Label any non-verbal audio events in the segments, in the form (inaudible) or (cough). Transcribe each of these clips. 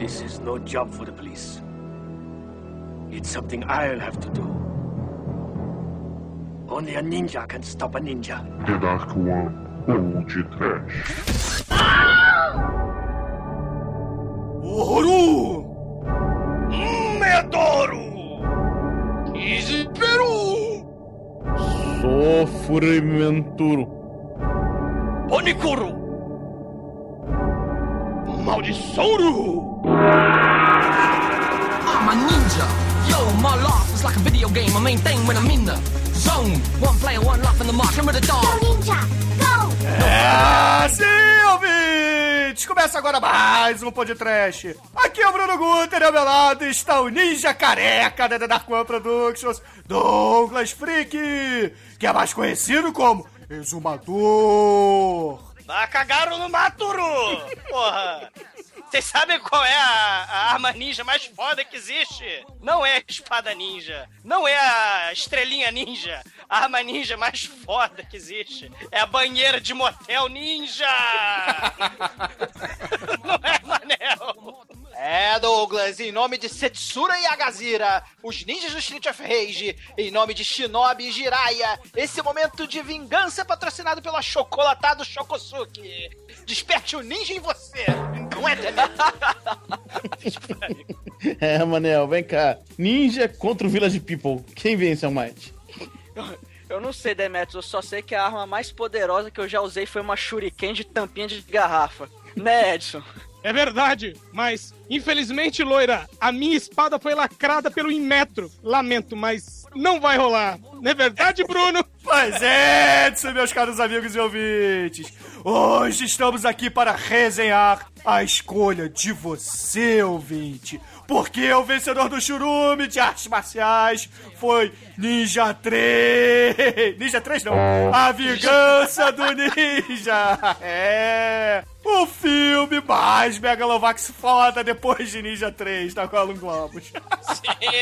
This is no job for the police. It's something I'll have to do. Only a ninja can stop a ninja. The Dark One ou de Trash. Ouro! Medouro! Desespero! Sofrimenturo. Onikuro! Maldiçouro! I'm a ninja. Yo, my life is like a video game. I maintain when I'm in the zone. One player, one life in the. Remember the dog. Ninja, go! É, sim, ouvintes! Começa agora mais um podcast. Aqui é o Bruno Guter e ao meu lado está o ninja careca da The Dark One Productions, Douglas Freak, que é mais conhecido como Exumador. Ah, cagaram no Maturu! Porra! Vocês sabem qual é a, a arma ninja mais foda que existe? Não é a espada ninja. Não é a estrelinha ninja. A arma ninja mais foda que existe é a banheira de motel ninja! (laughs) Não é, Manel? É, Douglas, em nome de Setsura e Agazira, os ninjas do Street of Rage, em nome de Shinobi e Jiraiya, esse momento de vingança é patrocinado pelo achocolatado Shokosuke. Desperte o ninja em você, não é? (laughs) É, Manel, vem cá. Ninja contra o Village People. Quem vence, Almighty? Eu não sei, Demetrius, eu só sei que a arma mais poderosa que eu já usei foi uma shuriken de tampinha de garrafa. Né, Edson? É verdade, mas infelizmente, loira, a minha espada foi lacrada pelo Inmetro. Lamento, mas não vai rolar. Não é verdade, Bruno? (laughs) Pois é, Edson, meus caros amigos e ouvintes. Hoje estamos aqui para resenhar a escolha de você, ouvinte. Porque o vencedor do churume de artes marciais foi Ninja 3. Ninja 3 não. A Vingança do Ninja. (laughs) É. O filme mais Megalovax foda depois de Ninja 3 da Colin Globos.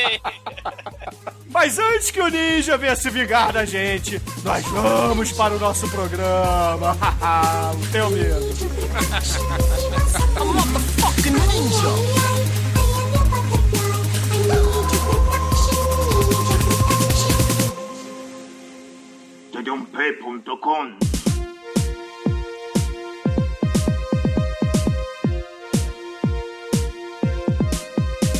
(laughs) Mas antes que o Ninja venha se vingar da gente, nós vamos para o nosso programa. (laughs) Não tenho medo. A motherfucking ninja.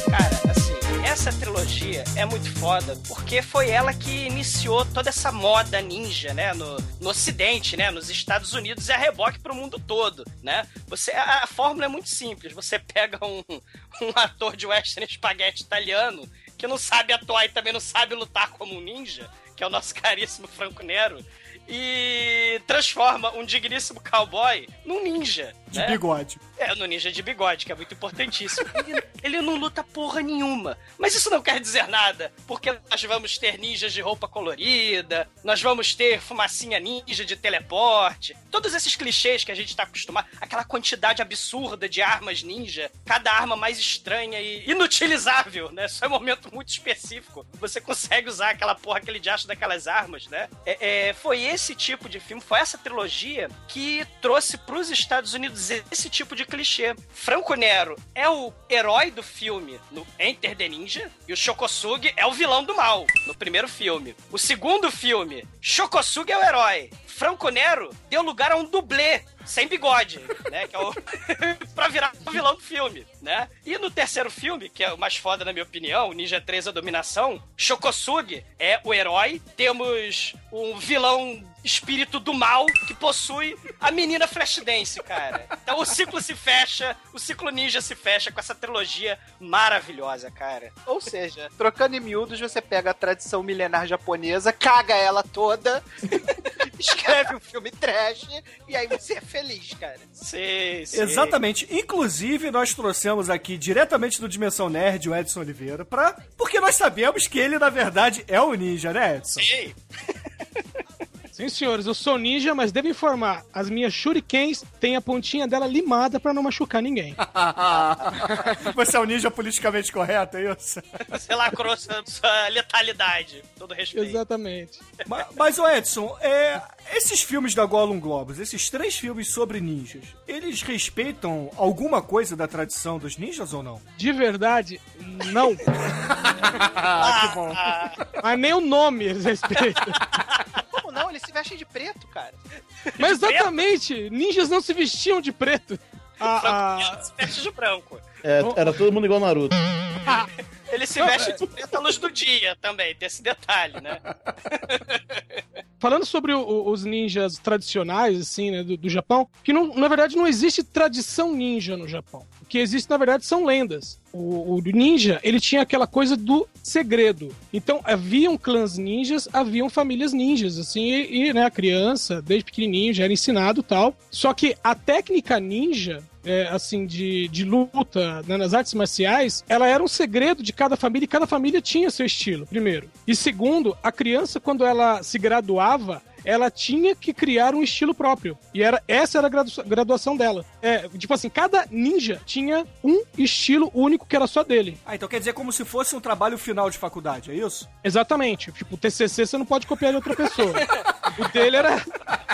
Cara, assim, essa trilogia é muito foda porque foi ela que iniciou toda essa moda ninja, né, no, no Ocidente, né, nos Estados Unidos e a reboque pro mundo todo, né? Você, a, a fórmula é muito simples. Você pega um, (laughs) um ator de western espaguete italiano que não sabe atuar e também não sabe lutar como um ninja, que é o nosso (laughs) caríssimo Franco Nero, e transforma um digníssimo cowboy num ninja. De né? bigode. É, no ninja de bigode, que é muito importantíssimo. Ele, ele não luta porra nenhuma. Mas isso não quer dizer nada, porque nós vamos ter ninjas de roupa colorida, nós vamos ter fumacinha ninja de teleporte, todos esses clichês que a gente tá acostumado, aquela quantidade absurda de armas ninja, cada arma mais estranha e inutilizável, né? Só é um momento muito específico. Você consegue usar aquela porra, aquele diacho daquelas armas, né? É, é, foi esse tipo de filme, foi essa trilogia que trouxe pros Estados Unidos esse tipo de clichê. Franco Nero é o herói do filme no Enter the Ninja e o Shokosugi é o vilão do mal no primeiro filme. O segundo filme, Shokosugi é o herói. Franco Nero deu lugar a um dublê sem bigode, né? Que é o... (laughs) pra virar o vilão do filme, né? E no terceiro filme, que é o mais foda na minha opinião, Ninja 3 A Dominação, Shokosugi é o herói, temos um vilão espírito do mal que possui a menina Flashdance, cara. Então o ciclo se fecha, o ciclo ninja se fecha com essa trilogia maravilhosa, cara. Ou seja, trocando em miúdos, você pega a tradição milenar japonesa, caga ela toda, (laughs) escreve um filme trash, e aí você é feliz, cara. Sim, sim. Exatamente. Inclusive, nós trouxemos aqui diretamente do Dimensão Nerd o Edson Oliveira pra. Porque nós sabemos que ele, na verdade, é o ninja, né, Edson? Sim. Sim, senhores, eu sou ninja, mas devo informar, as minhas shurikens têm a pontinha dela limada pra não machucar ninguém. (laughs) Você é um ninja politicamente correto, é isso? Você lacrou sua, sua letalidade. Todo respeito. Exatamente. mas, mas, Edson, é, esses filmes da Gollum Globus, esses três filmes sobre ninjas, eles respeitam alguma coisa da tradição dos ninjas ou não? De verdade, não. (laughs) ah, que bom. Mas nem o nome eles respeitam. (laughs) Não? Eles se vestem de preto, cara. Mas exatamente, ninjas não se vestiam de preto. Ah, ah... se veste de branco. É, era todo mundo igual Naruto. Ele se veste de preto à luz do dia também, tem esse detalhe, né? (laughs) Falando sobre o, os ninjas tradicionais, assim, né, do, do Japão, que não, na verdade não existe tradição ninja no Japão. Que existe, na verdade, são lendas. O, o, ninja, ele tinha aquela coisa do segredo. Então, haviam clãs ninjas, haviam famílias ninjas, assim, e, e né, a criança, desde pequenininho, já era ensinado tal. Só que a técnica ninja, é, assim, de, de luta né, nas artes marciais, ela era um segredo de cada família e cada família tinha seu estilo, primeiro. E segundo, a criança, quando ela se graduava, ela tinha que criar um estilo próprio. E era essa era a graduação dela. É, tipo assim, cada ninja tinha um estilo único que era só dele. Ah, então quer dizer como se fosse um trabalho final de faculdade, é isso? Exatamente. Tipo, o TCC você não pode copiar de outra pessoa. o dele era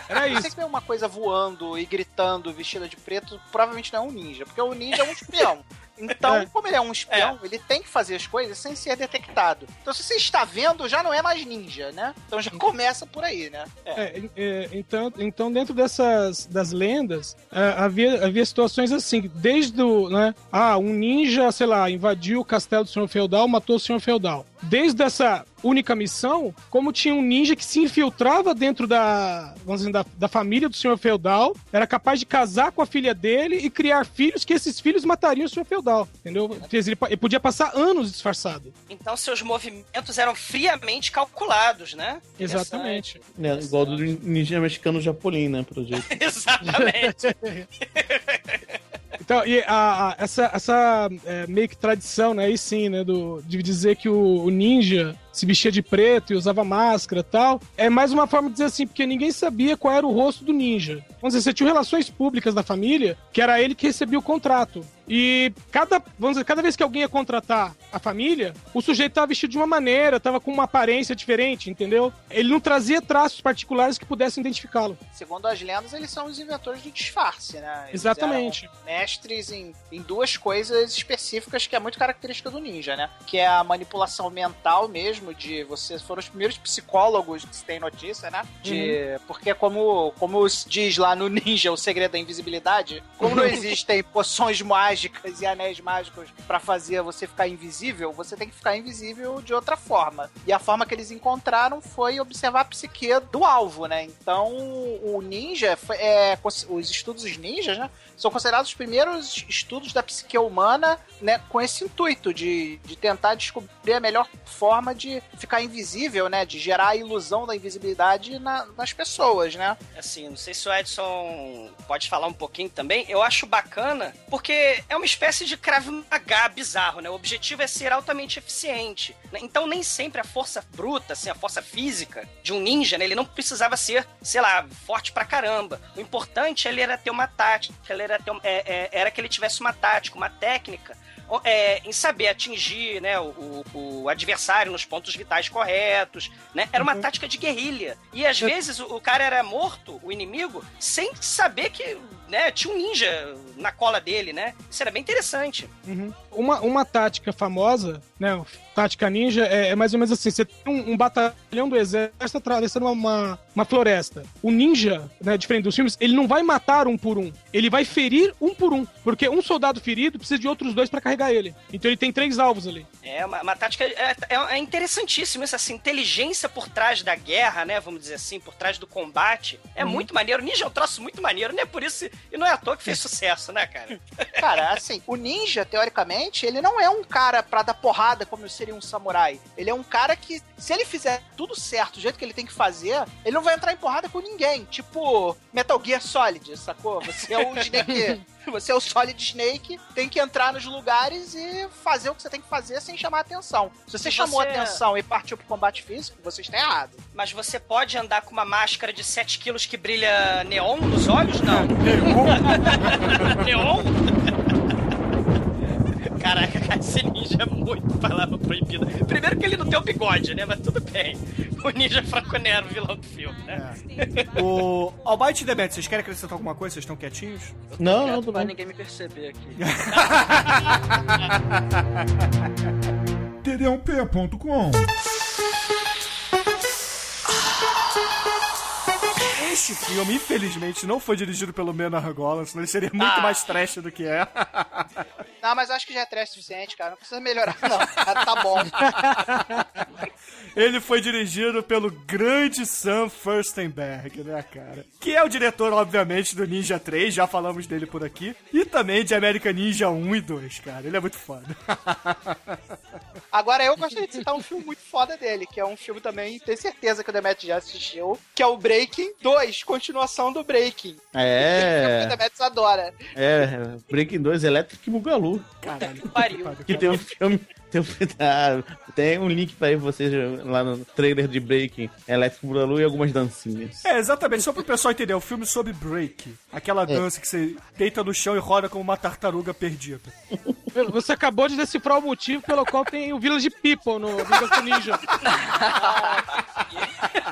era isso. Você que vê uma coisa voando e gritando, vestida de preto, provavelmente não é um ninja, porque o ninja é um espião. (laughs) Então, é. como ele é um espião, é. ele tem que fazer as coisas sem ser detectado. Então, se você está vendo, já não é mais ninja, né? Então já começa por aí, né? É. é, é então, então, dentro dessas das lendas, é, havia, havia situações assim, desde o, né? Ah, um ninja, sei lá, invadiu o castelo do senhor feudal, matou o senhor feudal. Desde essa única missão, como tinha um ninja que se infiltrava dentro da, vamos dizer, da, da família do senhor feudal, era capaz de casar com a filha dele e criar filhos que esses filhos matariam o senhor feudal, entendeu? Ele, ele podia passar anos disfarçado. Então seus movimentos eram friamente calculados, né? Exatamente. É, igual do ninja mexicano Japolim, né, pro jeito. (laughs) Exatamente. (laughs) Então, e a, a, essa, essa é, meio que tradição, né, aí sim, né, do, de dizer que o, o ninja se vestia de preto e usava máscara e tal. É mais uma forma de dizer assim, porque ninguém sabia qual era o rosto do ninja. Vamos dizer, você tinha relações públicas da família, que era ele que recebia o contrato. E cada, vamos dizer, cada vez que alguém ia contratar a família, o sujeito estava vestido de uma maneira, estava com uma aparência diferente, entendeu? Ele não trazia traços particulares que pudessem identificá-lo. Segundo as lendas, eles são os inventores do disfarce, né? Eles Exatamente. Mestres em, em duas coisas específicas que é muito característica do ninja, né? Que é a manipulação mental mesmo mesmo de vocês foram os primeiros psicólogos que se tem notícia, né? De uhum. porque como como diz lá no Ninja o segredo da invisibilidade, como não (laughs) existem poções mágicas e anéis mágicos para fazer você ficar invisível, você tem que ficar invisível de outra forma. E a forma que eles encontraram foi observar a psique do alvo, né? Então o ninja foi, é, os estudos ninjas, né? São considerados os primeiros estudos da psique humana, né? Com esse intuito de, de tentar descobrir a melhor forma de ficar invisível, né? De gerar a ilusão da invisibilidade na, nas pessoas, né? Assim, não sei se o Edson pode falar um pouquinho também. Eu acho bacana, porque é uma espécie de Krav Maga bizarro, né? O objetivo é ser altamente eficiente. Né? Então, nem sempre a força bruta, assim, a força física de um ninja, né? Ele não precisava ser, sei lá, forte pra caramba. O importante ele era ter uma tática, ele era, ter, é, é, era que ele tivesse uma tática, uma técnica é, em saber atingir né, o, o, adversário nos pontos vitais corretos. Né? Era uma uhum. tática de guerrilha. E às vezes o, o cara era morto, o inimigo, sem saber que né, tinha um ninja na cola dele, né? Isso era bem interessante. Uhum. Uma, uma tática famosa, né? Tática ninja é, é mais ou menos assim: você tem um, um batalhão do exército atravessando uma, uma, uma, floresta. O ninja, né, diferente dos filmes, ele não vai matar um por um. Ele vai ferir um por um. Porque um soldado ferido precisa de outros dois para carregar ele. Então ele tem três alvos ali. É, uma, uma tática. É, é, é interessantíssimo essa assim, inteligência por trás da guerra, né? Vamos dizer assim, por trás do combate. É uhum. muito maneiro. Ninja é um troço muito maneiro, né? Por isso e não é à toa que fez sucesso, né, cara? (laughs) Cara, assim, o ninja, teoricamente, ele não é um cara pra dar porrada como seria um samurai. Ele é um cara que, se ele fizer tudo certo, do jeito que ele tem que fazer, ele não vai entrar em porrada com ninguém. Tipo Metal Gear Solid, sacou? Você é o Snake (laughs) (laughs) Você é o Solid Snake, tem que entrar nos lugares e fazer o que você tem que fazer sem chamar atenção. Se você Se chamou você- atenção e partiu pro combate físico, você está errado. Mas você pode andar com uma máscara de 7 quilos que brilha neon nos olhos? Não. (laughs) neon? Caraca, cara, (laughs) esse ninja é muito palavra proibida. Primeiro que ele não tem o bigode, né? Mas tudo bem. O ninja Franco Nero, vilão do filme, né? O Almighty e Demet, vocês querem acrescentar alguma coisa? Vocês estão quietinhos? Não, não, Quieto tô pra ninguém me perceber aqui. (laughs) (laughs) td1p.com Este filme, infelizmente, não foi dirigido pelo Menor Golan, senão ele seria muito Ah. mais trash do que é. (laughs) Não, mas acho que já é trash suficiente, cara. Não precisa melhorar, não. Já tá bom. (laughs) Ele foi dirigido pelo grande Sam Furstenberg, né, cara? Que é o diretor, obviamente, do Ninja 3, já falamos dele por aqui. E também de American Ninja 1 e 2, cara. Ele é muito foda. (laughs) Agora eu gostaria de citar um filme muito foda dele, que é um filme também, tenho certeza que o Demet já assistiu, que é o Breaking 2, continuação do Breaking. Que É, (laughs) Demet adora. é, Breaking 2 Electric Bugalu. Caralho. Pariu. Que tem um filme. Tem um, (laughs) ah, tem um link pra vocês lá no trailer de Breaking Electric Bugalu e algumas dancinhas. É, exatamente, só pro pessoal entender, é um filme sobre break. Aquela dança que você deita no chão e roda como uma tartaruga perdida. Você acabou de decifrar o motivo pelo qual tem o Village People no do Ninja. (laughs)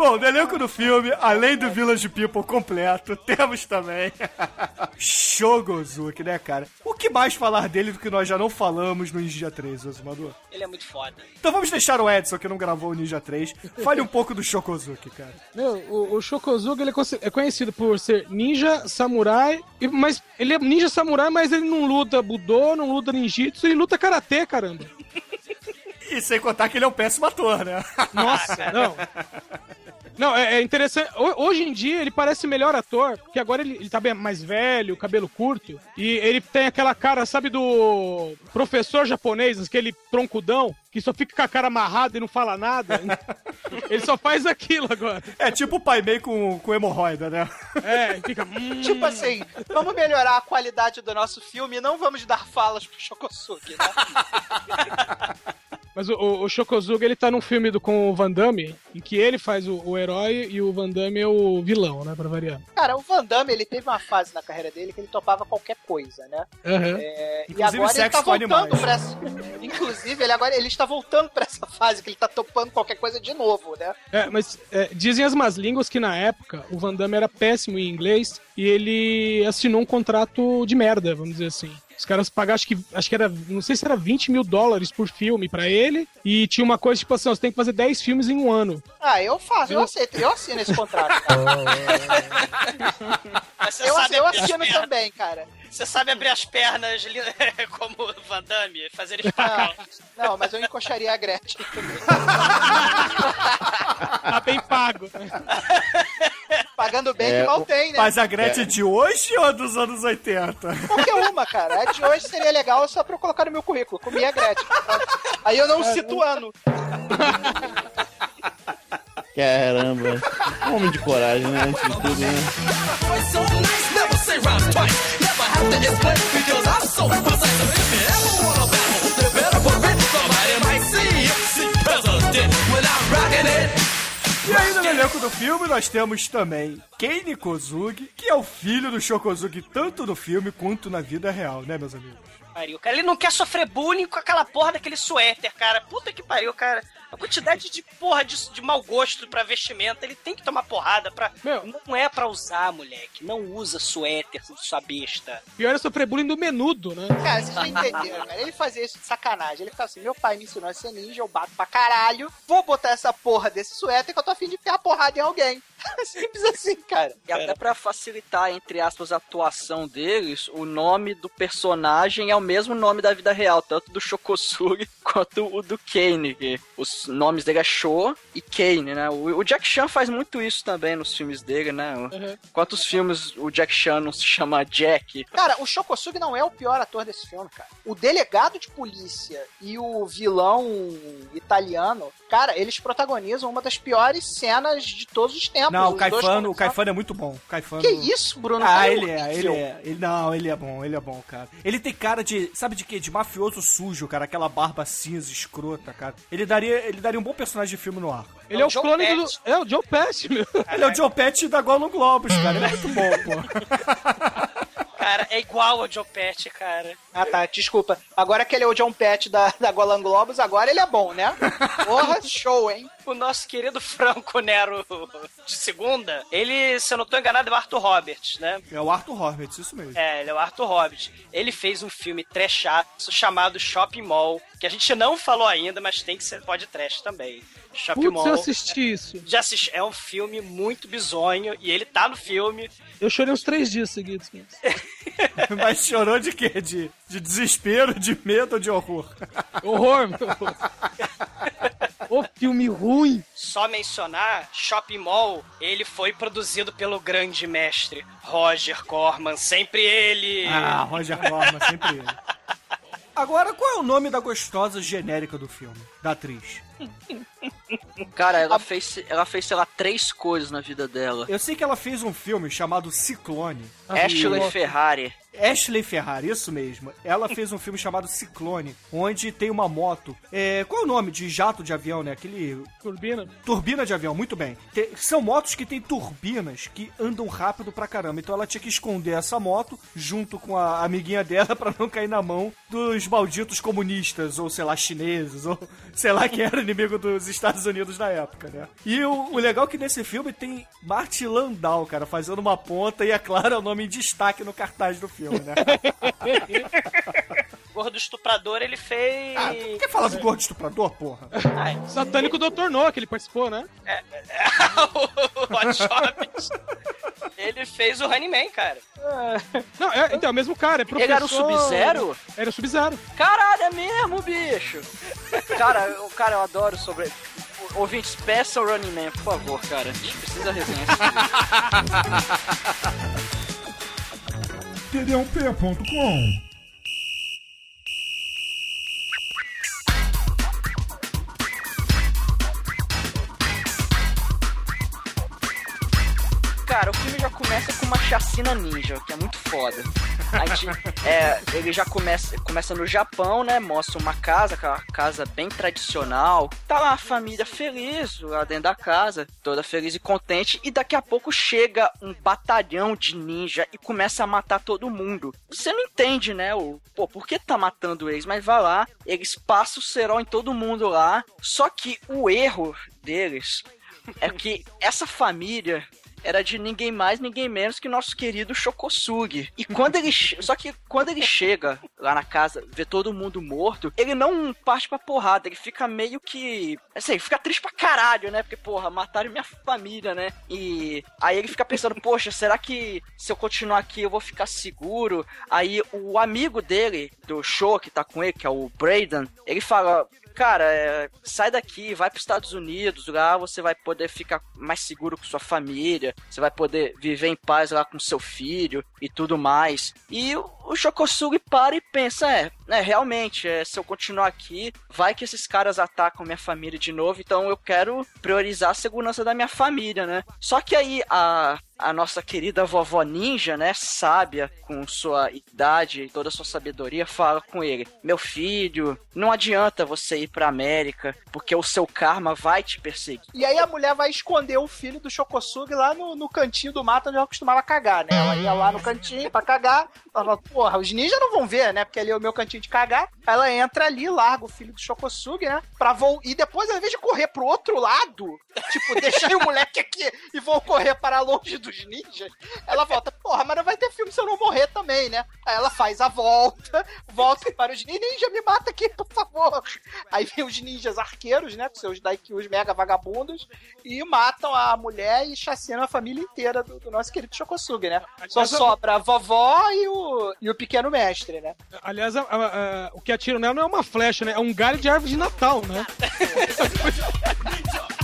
Bom, no elenco do filme, além do Village People completo, temos também (laughs) Shogozuki, né, cara? O que mais falar dele do que nós já não falamos no Ninja 3, Osumador? Ele é muito foda. Então vamos deixar o Edson, que não gravou o Ninja 3. Fale um (laughs) pouco do Shokozuki, cara. Meu, o, o Shokozuga ele é é conhecido por ser ninja, samurai, mas ele é ninja samurai, mas ele não luta budô, não luta ninjitsu, ele luta karatê, caramba. (laughs) E sem contar que ele é um péssimo ator, né? Nossa, não. Não, é, é interessante. Ho- Hoje em dia ele parece melhor ator, porque agora ele, ele tá bem mais velho, cabelo curto, e ele tem aquela cara, sabe, do professor japonês, aquele troncudão, que só fica com a cara amarrada e não fala nada. (laughs) ele só faz aquilo agora. É tipo o Pai Mei com, com hemorroida, né? É, fica. hum. Tipo assim, vamos melhorar a qualidade do nosso filme e não vamos dar falas pro Shokosuke, né? (laughs) Mas o, o, o Shokozuga, ele tá num filme do, com o Van Damme, em que ele faz o, o herói e o Van Damme é o vilão, né, pra variar. Cara, o Van Damme, ele teve uma fase na carreira dele que ele topava qualquer coisa, né? Aham. É, e Inclusive agora ele tá voltando pra essa... (laughs) Inclusive, ele agora ele está voltando pra essa fase que ele tá topando qualquer coisa de novo, né? É, mas é, dizem as más línguas que na época o Van Damme era péssimo em inglês e ele assinou um contrato de merda, vamos dizer assim. Os caras pagaram, acho que, acho que era, não sei se era 20 mil dólares por filme pra ele, e tinha uma coisa tipo assim: ó, você tem que fazer 10 filmes em um ano. Ah, eu faço, eu aceito, eu assino esse contrato. (laughs) cara. Mas você Eu, sabe eu assino também, cara. Você sabe abrir as pernas (laughs) como o Van Damme, fazer Não, espacar. não, mas eu encoxaria a Gretchen também. (laughs) Tá bem pago. Pagando bem É, que mal tem, né? Mas a Gretchen de hoje ou dos anos 80? Qualquer uma, cara. A de hoje seria legal só pra eu colocar no meu currículo. Comi a Gretchen. Aí eu não cito ano. Caramba. Homem de coragem, né? Antes de tudo, né? Nice, never say rhymes twice. Never have to explain because I'm so precise. Elenco do filme nós temos também Kane Kozugi, que é o filho do Shokozugi tanto no filme quanto na vida real, né, meus amigos? Pariu, cara. Ele não quer sofrer bullying com aquela porra daquele suéter, cara. Puta que pariu, cara. A quantidade de porra de, de mau gosto pra vestimenta, ele tem que tomar porrada pra. Meu. Não é pra usar, moleque. Não usa suéter, sua besta. Pior é sofrer bullying do menudo, né? Cara, vocês já entenderam, cara. Ele fazia isso de sacanagem. Ele ficava assim: meu pai me ensinou a ser ninja, eu bato pra caralho. Vou botar essa porra desse suéter que eu tô afim de enfiar porrada em alguém. (laughs) Simples assim, cara. E até pra facilitar, entre aspas, a atuação deles, o nome do personagem é o mesmo nome da vida real, tanto do Shokosugi (laughs) quanto o do Kane. que os nomes dele é Sho e Kane, né? O, o Jack Chan faz muito isso também nos filmes dele, né? Uhum. Quantos filmes o Jack Chan não se chama Jack? Cara, o Shokosugi não é o pior ator desse filme, cara. O delegado de polícia e o vilão italiano, cara, eles protagonizam uma das piores cenas de todos os tempos. Não, o Caifano, o Caifano é muito bom. O Caifano... Que isso, Bruno? Ah, Tá ele é, ele é. Ele, não, ele é bom, ele é bom, cara. Ele tem cara de, sabe de quê? De mafioso sujo, cara. Aquela barba cinza, escrota, cara. Ele daria, ele daria um bom personagem de filme no ar. Ele é o Joe clone do. É o Joe Pesci, meu. Ele é o Joe Pesci da Golden Globes, cara. Ele é muito bom, pô. (laughs) Cara, é igual ao Joe Pesci, cara. Ah, tá, desculpa. Agora que ele é o John Pett da, (laughs) da Golan Globus, agora ele é bom, né? Porra, (laughs) show, hein? O nosso querido Franco Nero de segunda, ele, se eu não tô enganado, é o Arthur Roberts, né? É o Arthur Roberts, isso mesmo. É, ele é o Arthur Roberts. Ele fez um filme trechaço chamado Shopping Mall, que a gente não falou ainda, mas tem que ser pode trash também. Shopping Putz, eu assisti isso. Já assisti. É um filme muito bizonho e ele tá no filme. Eu chorei uns três dias seguidos. (laughs) Mas chorou de quê? De, de desespero, de medo ou de horror? (laughs) Horror, meu. Ô, filme ruim. Só mencionar, Shopping Mall, ele foi produzido pelo grande mestre Roger Corman, sempre ele. Ah, Roger Corman, sempre ele. (laughs) Agora, qual é o nome da gostosa genérica do filme? Da atriz? Cara, ela fez, ela fez, sei lá, três coisas na vida dela. Eu sei que ela fez um filme chamado Ciclone. Ashley Ferrari. Ashley Ferrari, isso mesmo. Ela fez um filme chamado Ciclone, onde tem uma moto. É, qual é o nome de jato de avião, né? Aquele. Turbina. Turbina de avião, muito bem. Te- são motos que têm turbinas que andam rápido pra caramba. Então ela tinha que esconder essa moto junto com a amiguinha dela (laughs) pra não cair na mão dos malditos comunistas, ou sei lá, chineses, ou sei lá quem era inimigo dos Estados Unidos na época, né? E o, o legal é que nesse filme tem Martin Landau, cara, fazendo uma ponta e, é claro, é o nome em destaque no cartaz do filme, né? (laughs) Gordo Estuprador, ele fez. Ah, tu quer falar do gordo estuprador, porra? Ai, (laughs) Satânico Dr. Noah, que ele participou, né? (laughs) o Hot Shoppers. Ele fez o Honeyman, cara. Não, é, então, é o mesmo cara, é professor... Ele era o Sub-Zero? Era o Sub-Zero. Caralho, é mesmo, bicho? Cara, eu, cara, eu adoro sobre. Ouvintes, peçam Running Man, por favor, cara. A gente precisa resenhar td1p.com Cara, o filme já começa com uma chacina ninja, que é muito foda. A gente, é, ele já começa, começa no Japão, né? Mostra uma casa, aquela casa bem tradicional. Tá lá a família feliz, lá dentro da casa, toda feliz e contente. E daqui a pouco chega um batalhão de ninja e começa a matar todo mundo. Você não entende, né? O, pô, por que tá matando eles? Mas vai lá, eles passam o cerol em todo mundo lá. Só que o erro deles é que essa família era de ninguém mais, ninguém menos que nosso querido Shokosugi. E quando ele. Só que quando ele chega lá na casa, vê todo mundo morto, ele não parte pra porrada, ele fica meio que. Assim, fica triste pra caralho, né? Porque, porra, mataram minha família, né? E aí ele fica pensando, poxa, será que se eu continuar aqui eu vou ficar seguro? Aí o amigo dele, do show que tá com ele, que é o Braden, ele fala. Cara, é, sai daqui, vai para os Estados Unidos, lá você vai poder ficar mais seguro com sua família, você vai poder viver em paz lá com seu filho e tudo mais. E o, Shokosugi para e pensa, é, é realmente, é, se eu continuar aqui, vai que esses caras atacam minha família de novo, então eu quero priorizar a segurança da minha família, né? Só que aí a, a nossa querida vovó ninja, né, sábia, com sua idade e toda a sua sabedoria, fala com ele: Meu filho, não adianta você ir pra América, porque o seu karma vai te perseguir. E aí a mulher vai esconder o filho do Shokosugi lá no, no cantinho do mato onde ela costumava cagar, né? Ela ia lá no cantinho pra cagar. Ela fala, porra, os ninjas não vão ver, né? Porque ali é o meu cantinho de cagar. Ela entra ali, larga o filho do Shokosugi, né? Pra vou... E depois, ao invés de correr pro outro lado, tipo, deixar o moleque aqui e vou correr para longe dos ninjas, ela volta, porra, mas não vai filme se eu não morrer também, né? Aí ela faz a volta, volta para os ninjas, ninja, me mata aqui, por favor. Aí vem os ninjas arqueiros, né? Com seus Daikyus mega vagabundos, e matam a mulher e chacinam a família inteira do, do nosso querido Shokosugi, né? Só Aliás, sobra a vovó e o, e o pequeno mestre, né? Aliás, a- a- a- o que atira nela não é uma flecha, né? É um galho de árvore de Natal, né? (laughs)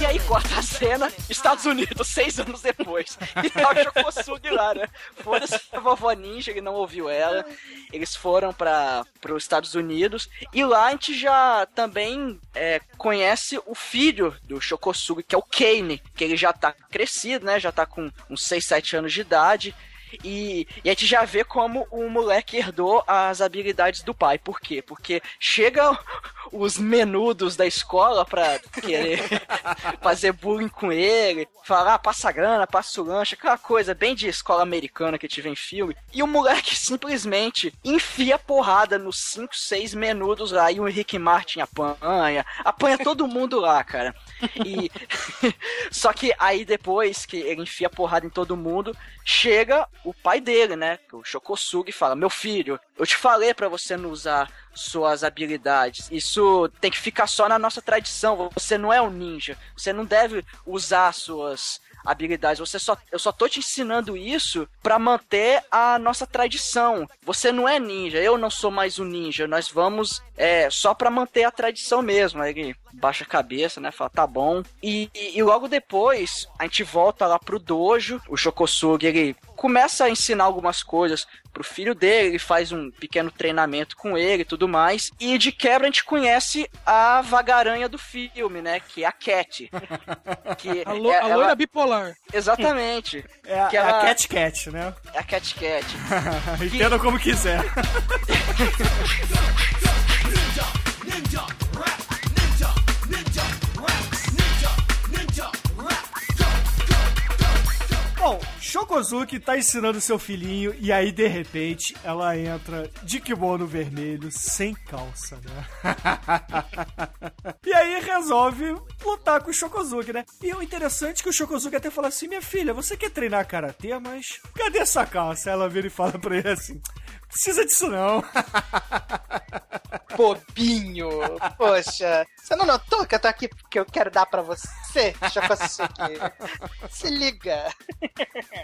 E aí corta a cena, Estados Unidos, seis anos depois. E tá o Chocosugi lá, né? Foda-se a vovó ninja, ele não ouviu ela. Eles foram para os Estados Unidos. E lá a gente já também é, conhece o filho do Chocosugi, que é o Kane, que ele já tá crescido, né? Já tá com uns 6, 7 anos de idade. E, e a gente já vê como o moleque herdou as habilidades do pai. Por quê? Porque chega (laughs) os menudos da escola pra querer (laughs) fazer bullying com ele, falar, ah, passa grana, passa o lanche, aquela coisa bem de escola americana que tiver em filme. E o moleque (laughs) simplesmente enfia porrada nos 5, 6 menudos lá e o Henrique Martin apanha, apanha todo mundo lá, cara. E só que aí depois que ele enfia porrada em todo mundo, chega o pai dele, né? O Shokosugi fala: "Meu filho, eu te falei pra você não usar suas habilidades. Isso tem que ficar só na nossa tradição. Você não é um ninja. Você não deve usar suas habilidades. Você só, eu só tô te ensinando isso pra manter a nossa tradição. Você não é ninja, eu não sou mais um ninja. Nós vamos é só pra manter a tradição mesmo. Aí ele baixa a cabeça, né? Fala, tá bom. E, e, e logo depois a gente volta lá pro dojo. O Shokosugi ele começa a ensinar algumas coisas pro filho dele, ele faz um pequeno treinamento com ele e tudo mais. E de quebra a gente conhece a vagaranha do filme, né? Que é a Cat. (laughs) Que A, lo, é- a loira bipolar. Exatamente. (laughs) É, a- Que é a ela- Cat Cat, né? É a Cat Cat. (laughs) Entenda como quiser. Bom, Shokozuki tá ensinando seu filhinho e aí, de repente, ela entra de kimono vermelho, sem calça, né? (laughs) e aí resolve lutar com o Shokozuki, né? E o interessante é que o Shokozuki até fala assim, minha filha, você quer treinar Karatê, mas cadê essa calça? Ela vira e fala pra ele assim, precisa disso não. Bobinho. Poxa, você não notou que eu tô aqui porque eu quero dar pra você, Chocosuki? Se liga.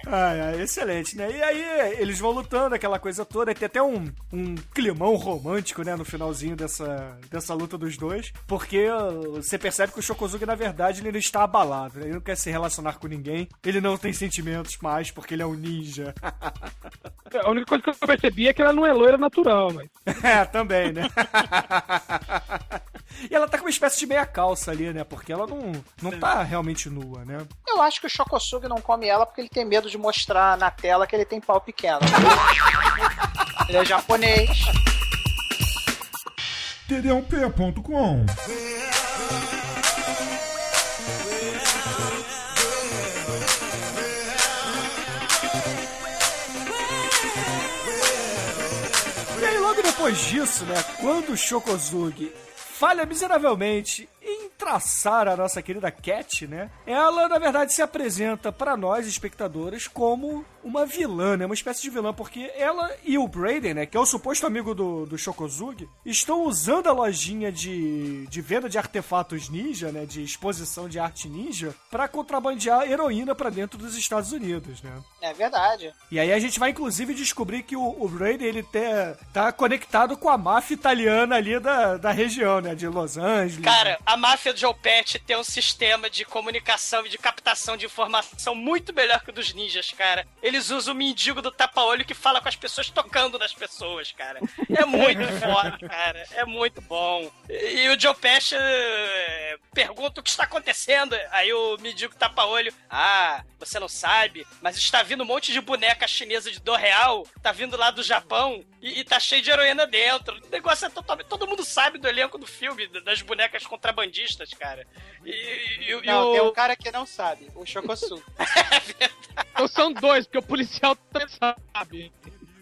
Ai, ai, excelente, né? E aí eles vão lutando, aquela coisa toda. Tem até um, um climão romântico, né? No finalzinho dessa, dessa luta dos dois. Porque uh, você percebe que o Shokozuki, na verdade, ele não está abalado. né? Ele não quer se relacionar com ninguém. Ele não tem sentimentos mais, porque ele é um ninja. A única coisa que eu percebi é que ela não é loira natural, mas. (laughs) é, também, né? e ela tá com uma espécie de meia calça ali, né? Porque ela não, não tá realmente nua, né? Eu acho que o Chocosugi não come ela porque ele tem medo de mostrar na tela que ele tem pau pequeno. (laughs) ele é japonês. td1p.com depois disso, né, quando o Shokozugi falha miseravelmente em traçar a nossa querida Cat, né, ela, na verdade, se apresenta para nós, espectadores, como uma vilã, né, uma espécie de vilã, porque ela e o Brayden, né, que é o suposto amigo do, do Shokozugi, estão usando a lojinha de, de venda de artefatos ninja, né, de exposição de arte ninja, para contrabandear heroína para dentro dos Estados Unidos, né. É verdade. E aí a gente vai inclusive descobrir que o, o Brady ele te, tá conectado com a máfia italiana ali da, da região, né? De Los Angeles. Cara, a máfia do Joe Pet tem um sistema de comunicação e de captação de informação muito melhor que o dos ninjas, cara. Eles usam o mendigo do tapa-olho que fala com as pessoas tocando nas pessoas, cara. É muito (laughs) foda, cara. É muito bom. E o Joe Pesci eh, pergunta o que está acontecendo. Aí o mendigo tapa-olho, ah, você não sabe, mas está vindo um monte de boneca chinesa de do real, tá vindo lá do Japão e, e tá cheio de heroína dentro. O negócio é totalmente. Todo mundo sabe do elenco do filme, das bonecas contrabandistas, cara. E, e- e Não, o- tem um cara que não sabe, o Chocosugi. (laughs) Então são dois, porque o policial também sabe.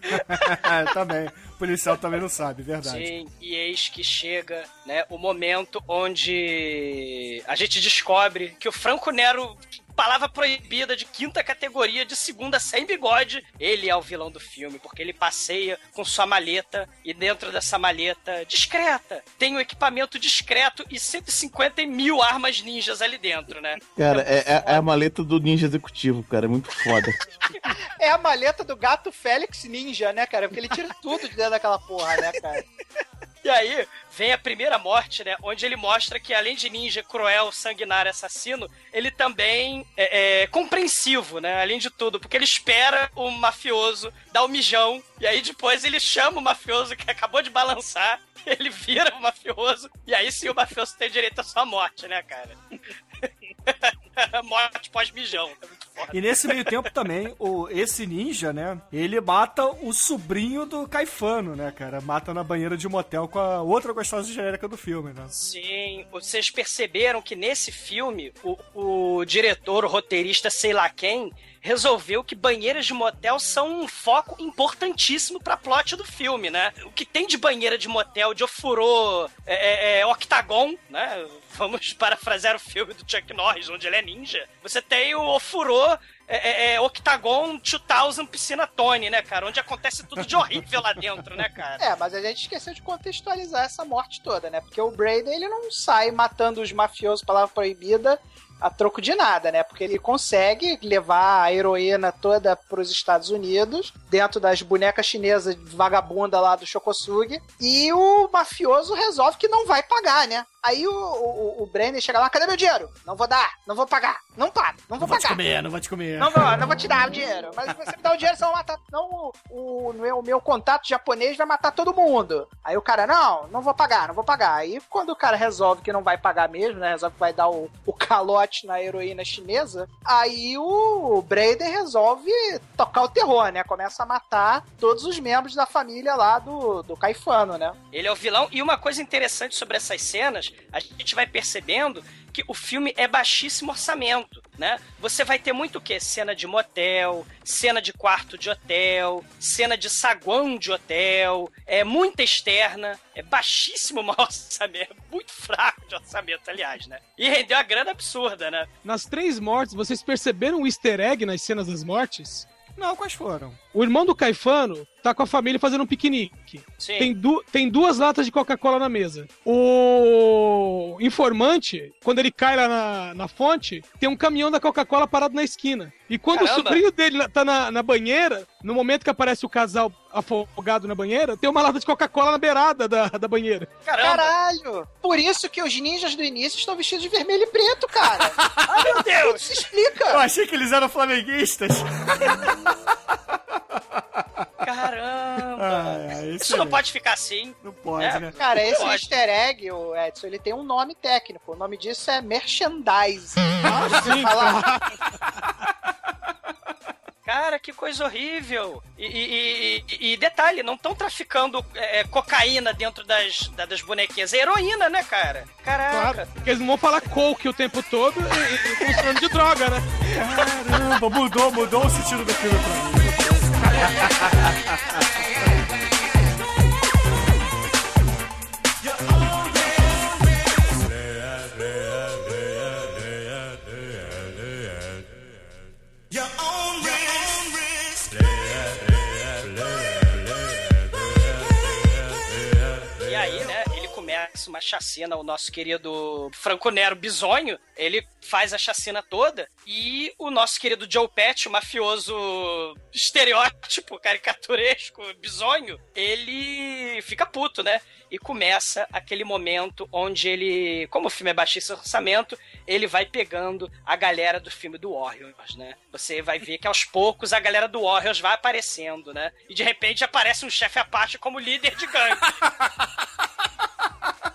(laughs) também. O policial também não sabe, verdade. Sim, e eis que chega, né, o momento onde a gente descobre que o Franco Nero, palavra proibida de quinta categoria, de segunda sem bigode, ele é o vilão do filme, porque ele passeia com sua maleta e dentro dessa maleta discreta tem um equipamento discreto e 150 mil armas ninjas ali dentro, né? Cara, é, é- é a maleta do ninja executivo, cara. É muito foda. (laughs) É a maleta do gato Félix Ninja, né, cara? Porque ele tira tudo de dentro daquela porra, né, cara? (laughs) E aí vem a primeira morte, né? Onde ele mostra que além de ninja cruel, sanguinário, assassino, ele também é, é compreensivo, né? Além de tudo, porque ele espera o mafioso dar o mijão e aí depois ele chama o mafioso que acabou de balançar, (laughs) ele vira o mafioso e aí sim o mafioso tem direito à sua morte, né, cara? (laughs) morte pós-mijão. É muito foda. E nesse meio tempo também, o, esse ninja, né? Ele mata o sobrinho do Caifano, né, cara? Mata na banheira de motel com a outra gostosa genérica do filme, né? Sim, vocês perceberam que nesse filme o, o diretor, o roteirista, sei lá quem, resolveu que banheiras de motel são um foco importantíssimo pra plot do filme, né? O que tem de banheira de motel, de ofurô, é, é, é, octagon, né? Vamos (laughs) parafrasear o filme do Chuck Norris, onde ele é ninja. Você tem o ofurô é, é, é Octagon 2000 Piscina Tony, né, cara? Onde acontece tudo de horrível lá dentro, né, cara? É, mas a gente esqueceu de contextualizar essa morte toda, né? Porque o Brady, ele não sai matando os mafiosos, palavra proibida, a troco de nada, né? Porque ele consegue levar a heroína toda para os Estados Unidos, dentro das bonecas chinesas vagabunda lá do Shokosugi, e o mafioso resolve que não vai pagar, né? Aí o, o, o Brenner chega lá, cadê meu dinheiro? Não vou dar, não vou pagar, não paga, não vou Não vou te pagar. comer, não vou te comer. Não vou, não vou te dar o dinheiro. Mas se você me dá o dinheiro, você vai matar. Não, o, o, meu, o meu contato japonês vai matar todo mundo. Aí o cara, não, não vou pagar, não vou pagar. Aí quando o cara resolve que não vai pagar mesmo, né? Resolve que vai dar o, o calote na heroína chinesa, aí o Braden resolve tocar o terror, né? Começa a matar todos os membros da família lá do, do Caifano, né? Ele é o vilão. E uma coisa interessante sobre essas cenas, a gente vai percebendo que o filme é baixíssimo orçamento, né? Você vai ter muito o quê? Cena de motel, cena de quarto de hotel, cena de saguão de hotel, é muita externa, é baixíssimo (laughs) orçamento, muito fraco de orçamento, aliás, né? E rendeu a grana absurda, né? Nas três mortes, vocês perceberam o easter egg nas cenas das mortes? Não, quais foram? O irmão do Caifano tá com a família fazendo um piquenique. Sim. Tem, du tem duas latas de Coca-Cola na mesa. O informante, quando ele cai lá na, na fonte, tem um caminhão da Coca-Cola parado na esquina. E quando Caramba. o sobrinho dele tá na, na banheira, no momento que aparece o casal afogado na banheira, tem uma lata de Coca-Cola na beirada da, da banheira. Caramba! Caralho! Por isso que os ninjas do início estão vestidos de vermelho e preto, cara. (laughs) Ai, meu Tudo Deus! se explica. Eu achei que eles eram flamenguistas. (laughs) Caramba! Ai, ai, Isso não pode ficar assim. Não pode, É. né? Cara, esse Pode. easter egg, o Edson, ele tem um nome técnico. O nome disso é merchandise. Ah, sim, (laughs) Cara, que coisa horrível! E, e- e- e detalhe, não estão traficando é, cocaína dentro das, da- das bonequinhas. É heroína, né, cara? Caraca! Claro, porque eles não vão falar coke o tempo todo e, e funcionando de droga, né? Caramba, mudou, mudou o sentido do filme pra mim. (laughs) (laughs) Yeah. Uma chacina, o nosso querido Franco Nero Bisonho, ele faz a chacina toda, e o nosso querido Joe Pet, o mafioso estereótipo, caricaturesco, bisonho, ele fica puto, né? E começa aquele momento onde ele, como o filme é baixíssimo orçamento, ele vai pegando a galera do filme do Warriors, né? Você vai ver que aos poucos a galera do Warriors vai aparecendo, né? E de repente aparece um chefe Apache como líder de gangue. (laughs)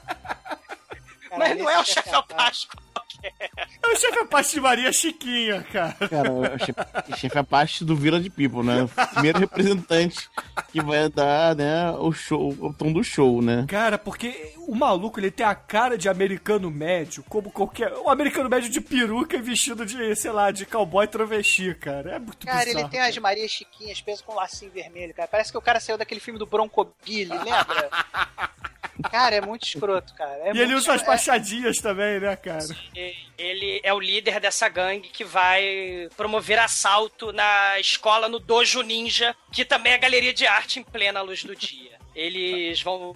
Mas não é o chefe Apache qualquer. É o chefe Apache de Maria Chiquinha, cara. Cara, o chefe, chefe é parte do Village People, né? O primeiro representante que vai dar, né, o show, o tom do show, né? Cara, porque o maluco, ele tem a cara de americano médio, como qualquer... Um americano médio de peruca e vestido de, sei lá, de cowboy travesti, cara. É muito Cara, bizarro. ele tem as Marias Chiquinhas preso com um lacinho vermelho, cara. Parece que o cara saiu daquele filme do Bronco Billy, lembra? (laughs) cara, é muito escroto, cara. É E ele usa as escroto. machadinhas também, né, cara? Ele é o líder dessa gangue que vai promover assalto na escola no Dojo Ninja, que também é galeria de arte em plena luz do dia. eles vão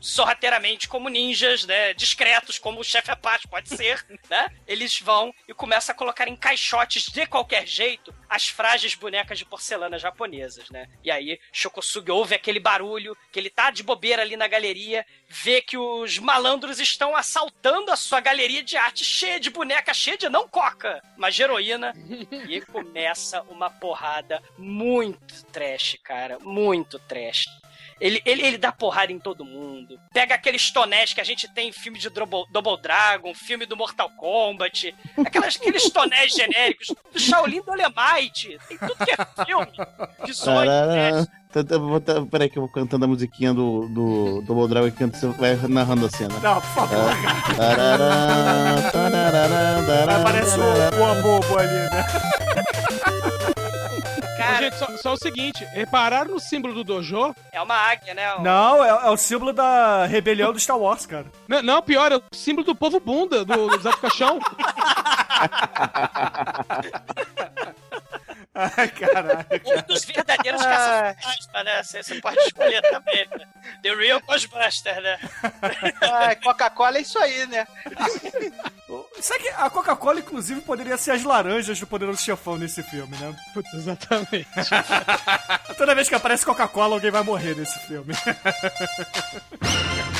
sorrateiramente como ninjas, né? Discretos, como o chefe Apache pode ser, (laughs) né? Eles vão e começam a colocar em caixotes de qualquer jeito as frágeis bonecas de porcelana japonesas, né? E aí Shokosugi ouve aquele barulho, que ele tá de bobeira ali na galeria, vê que os malandros estão assaltando a sua galeria de arte cheia de boneca, cheia de não coca, mas de heroína. (laughs) e começa uma porrada muito trash, cara. Muito trash. Ele, ele, ele dá porrada em todo mundo. Pega aqueles tonéis que a gente tem em filme de Double, Double Dragon, filme do Mortal Kombat. Aquelas, aqueles (laughs) tonéis genéricos. Do Shaolin Dolemite. Tem tudo que é filme. De sonho, Né? Tá- vou Peraí que eu vou cantando a musiquinha do, do, do Double Dragon enquanto você vai narrando a cena. Não, por favor. Tarará, tarará, tarará, Parece o, o Abobo ali, né? (laughs) Cara, gente, só, só o seguinte: repararam no símbolo do dojo? é uma águia, né? Um- Não, é, é o símbolo da rebelião do Star Wars, cara. Não, não, pior, é o símbolo do povo bunda, do, do Zé do Caixão. (laughs) Ai, caralho. Um dos verdadeiros caça-fantasma, né? Você você pode escolher também. né? The Real Ghostbuster, né? Ai, Coca-Cola é isso aí, né? Sabe que a Coca-Cola, inclusive, poderia ser as laranjas do Poderoso Chefão nesse filme, né? Putz, exatamente. (laughs) Toda vez que aparece Coca-Cola, alguém vai morrer nesse filme. (laughs)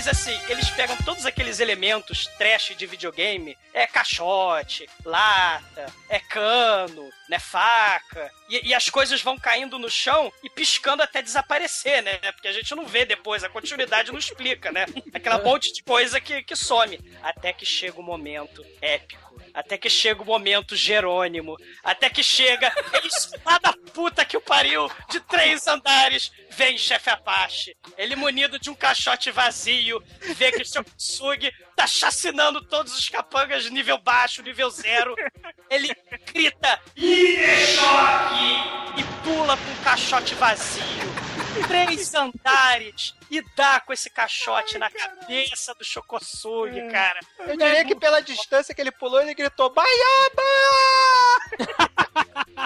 Mas assim, eles pegam todos aqueles elementos trash de videogame, é caixote, lata, é cano, né, faca, e, e as coisas vão caindo no chão e piscando até desaparecer, né? Porque a gente não vê depois, a continuidade não explica, né? Aquela monte de coisa que, que some. Até que chega o momento épico. Até que chega o momento Jerônimo. Até que chega esse lá da puta que o pariu de três andares. Vem chefe Apache. Ele munido de um caixote vazio. Vê que seu Sugi tá chacinando todos os capangas nível baixo, nível zero. Ele grita e choque e pula com um caixote vazio. Três andares e dá com esse caixote na cabeça do Chocosugi, cara. Eu diria que pela distância que ele pulou, ele gritou, Baiaba!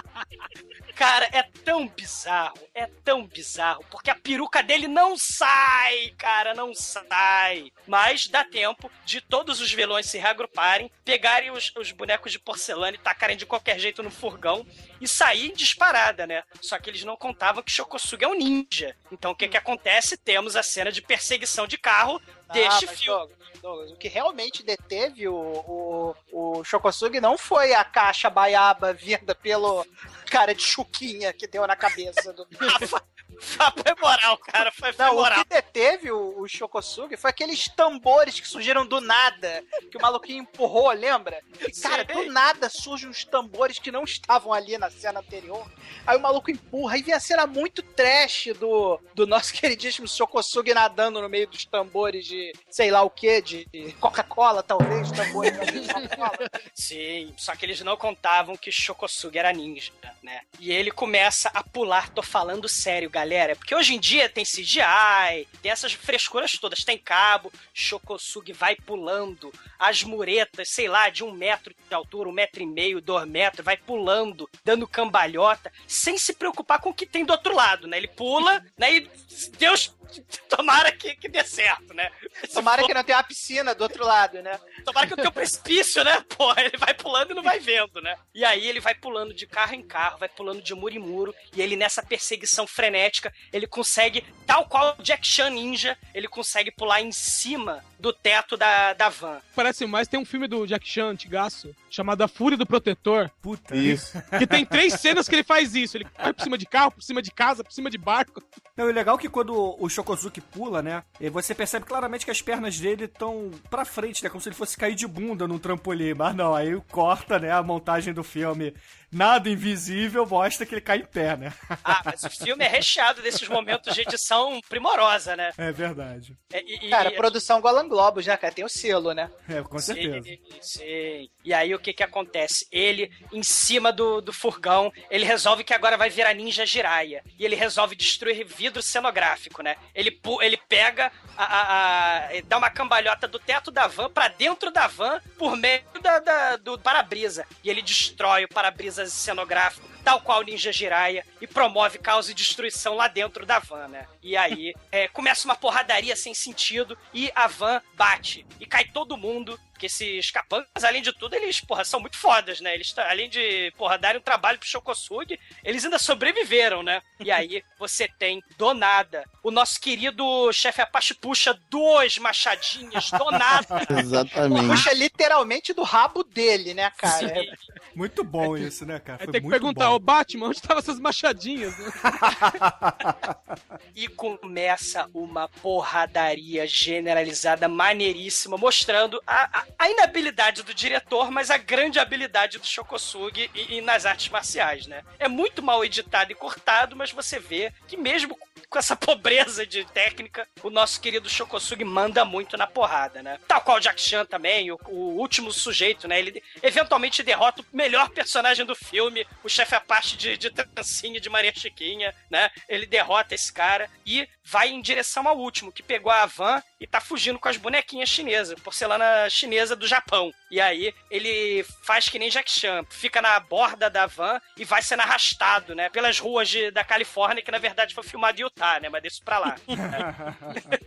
(laughs) Cara, é tão bizarro, é tão bizarro, porque a peruca dele não sai, cara, não sai. Mas dá tempo de todos os vilões se reagruparem, pegarem os, os bonecos de porcelana e tacarem de qualquer jeito no furgão e sair em disparada, né? Só que eles não contavam que Shokosuga é um ninja. Então o que que acontece? Temos a cena de perseguição de carro deste Ah, mas, filme. Douglas, Douglas, o que realmente deteve o, o, o Shokosugi não foi a caixa baiaba vinda pelo cara de chuquinha que deu na cabeça do. (laughs) Foi moral, cara, foi, foi Não, o moral. que deteve o, o Shokosugi foi aqueles tambores que surgiram do nada, que o maluquinho empurrou, lembra? E, cara, Sei. do nada surgem uns tambores que não estavam ali na cena anterior. Aí o maluco empurra, aí vem a cena muito trash do, do nosso (laughs) queridíssimo Shokosugi nadando no meio dos tambores de sei lá o que, de Coca-Cola, talvez, tambores de (laughs) Coca-Cola. Sim, só que eles não contavam que Shokosugi era ninja, né? E ele começa a pular, tô falando sério, galera, porque hoje em dia tem CGI, tem essas frescuras todas, tem cabo, Shokosugi vai pulando, as muretas, sei lá, de um metro de altura, um metro e meio, dois metros, vai pulando, dando cambalhota, sem se preocupar com o que tem do outro lado, né? Ele pula, né? E Deus (laughs) tomara que, que dê certo, né? Se Tomara for- que não tenha uma piscina do outro lado, né? Tomara que eu tenha um precipício, né? (laughs) Porra, ele vai pulando e não vai vendo, né? E aí ele vai pulando de carro em carro, vai pulando de muro em muro, e ele nessa perseguição frenética, ele consegue, tal qual o Jack Chan Ninja, ele consegue pular em cima do teto da, da van. Parece mais, tem um filme do Jack Chan, antigaço, chamado A Fúria do Protetor, Puta. Isso. que tem três cenas que ele faz isso. Ele vai por cima de carro, por cima de casa, por cima de barco. Não, e o legal é que quando o Shokozuki pula, né? Você percebe claramente que as pernas dele estão pra frente, né? Como se ele fosse cair de bunda num trampolim. Mas não, aí corta, né? A montagem do filme Nada Invisível mostra que ele cai em pé, né? Ah, mas o filme é recheado desses momentos de edição primorosa, né? É verdade. É, e- e- Cara, e- produção Golan Globos, né, cara? Tem o selo, né? É, com certeza. Sim, sim. E aí o que que acontece? Ele, em cima do, do furgão, ele resolve que agora vai virar ninja Jiraiya. E ele resolve destruir vidro cenográfico, né? Ele, ele pega, a, a- a- dá uma cambalhota do teto da van pra dentro da van por meio da, da- do para-brisa. E ele destrói o para-brisa cenográfico, tal qual o ninja Jiraiya, e promove caos e destruição lá dentro da van, né? E aí é, começa uma porradaria sem sentido e a van bate. E cai todo mundo. Porque esses capangas, além de tudo, eles, porra, são muito fodas, né? Eles, além de, porra, darem um trabalho pro Shokosugi, eles ainda sobreviveram, né? E aí você tem, do nada, o nosso querido chefe Apache puxa dois machadinhas, do nada. (laughs) Exatamente. Puxa literalmente do rabo dele, né, cara? Sim. Muito bom isso, né, cara? Foi tem que muito perguntar, ô Batman, onde estavam essas machadinhas? né? (laughs) E começa uma porradaria generalizada, maneiríssima, mostrando a, a- a inabilidade do diretor, mas a grande habilidade do Shokosugi e, e nas artes marciais, né? É muito mal editado e cortado, mas você vê que mesmo com essa (laughs) pobreza de técnica, o nosso querido Shokosugi manda muito na porrada, né? Tal qual o Jack Chan também, o, o último sujeito, né? Ele eventualmente derrota o melhor personagem do filme, o chefe Apache de, de trancinha de Maria Chiquinha, né? Ele derrota esse cara e vai em direção ao último, que pegou a van e tá fugindo com as bonequinhas chinesas, porcelana chinesa do Japão. E aí ele faz que nem Jack Chan, fica na borda da van e vai sendo arrastado, né? Pelas ruas de- da Califórnia, que na verdade foi filmado em Utah, né? Mas deixa pra lá. (laughs)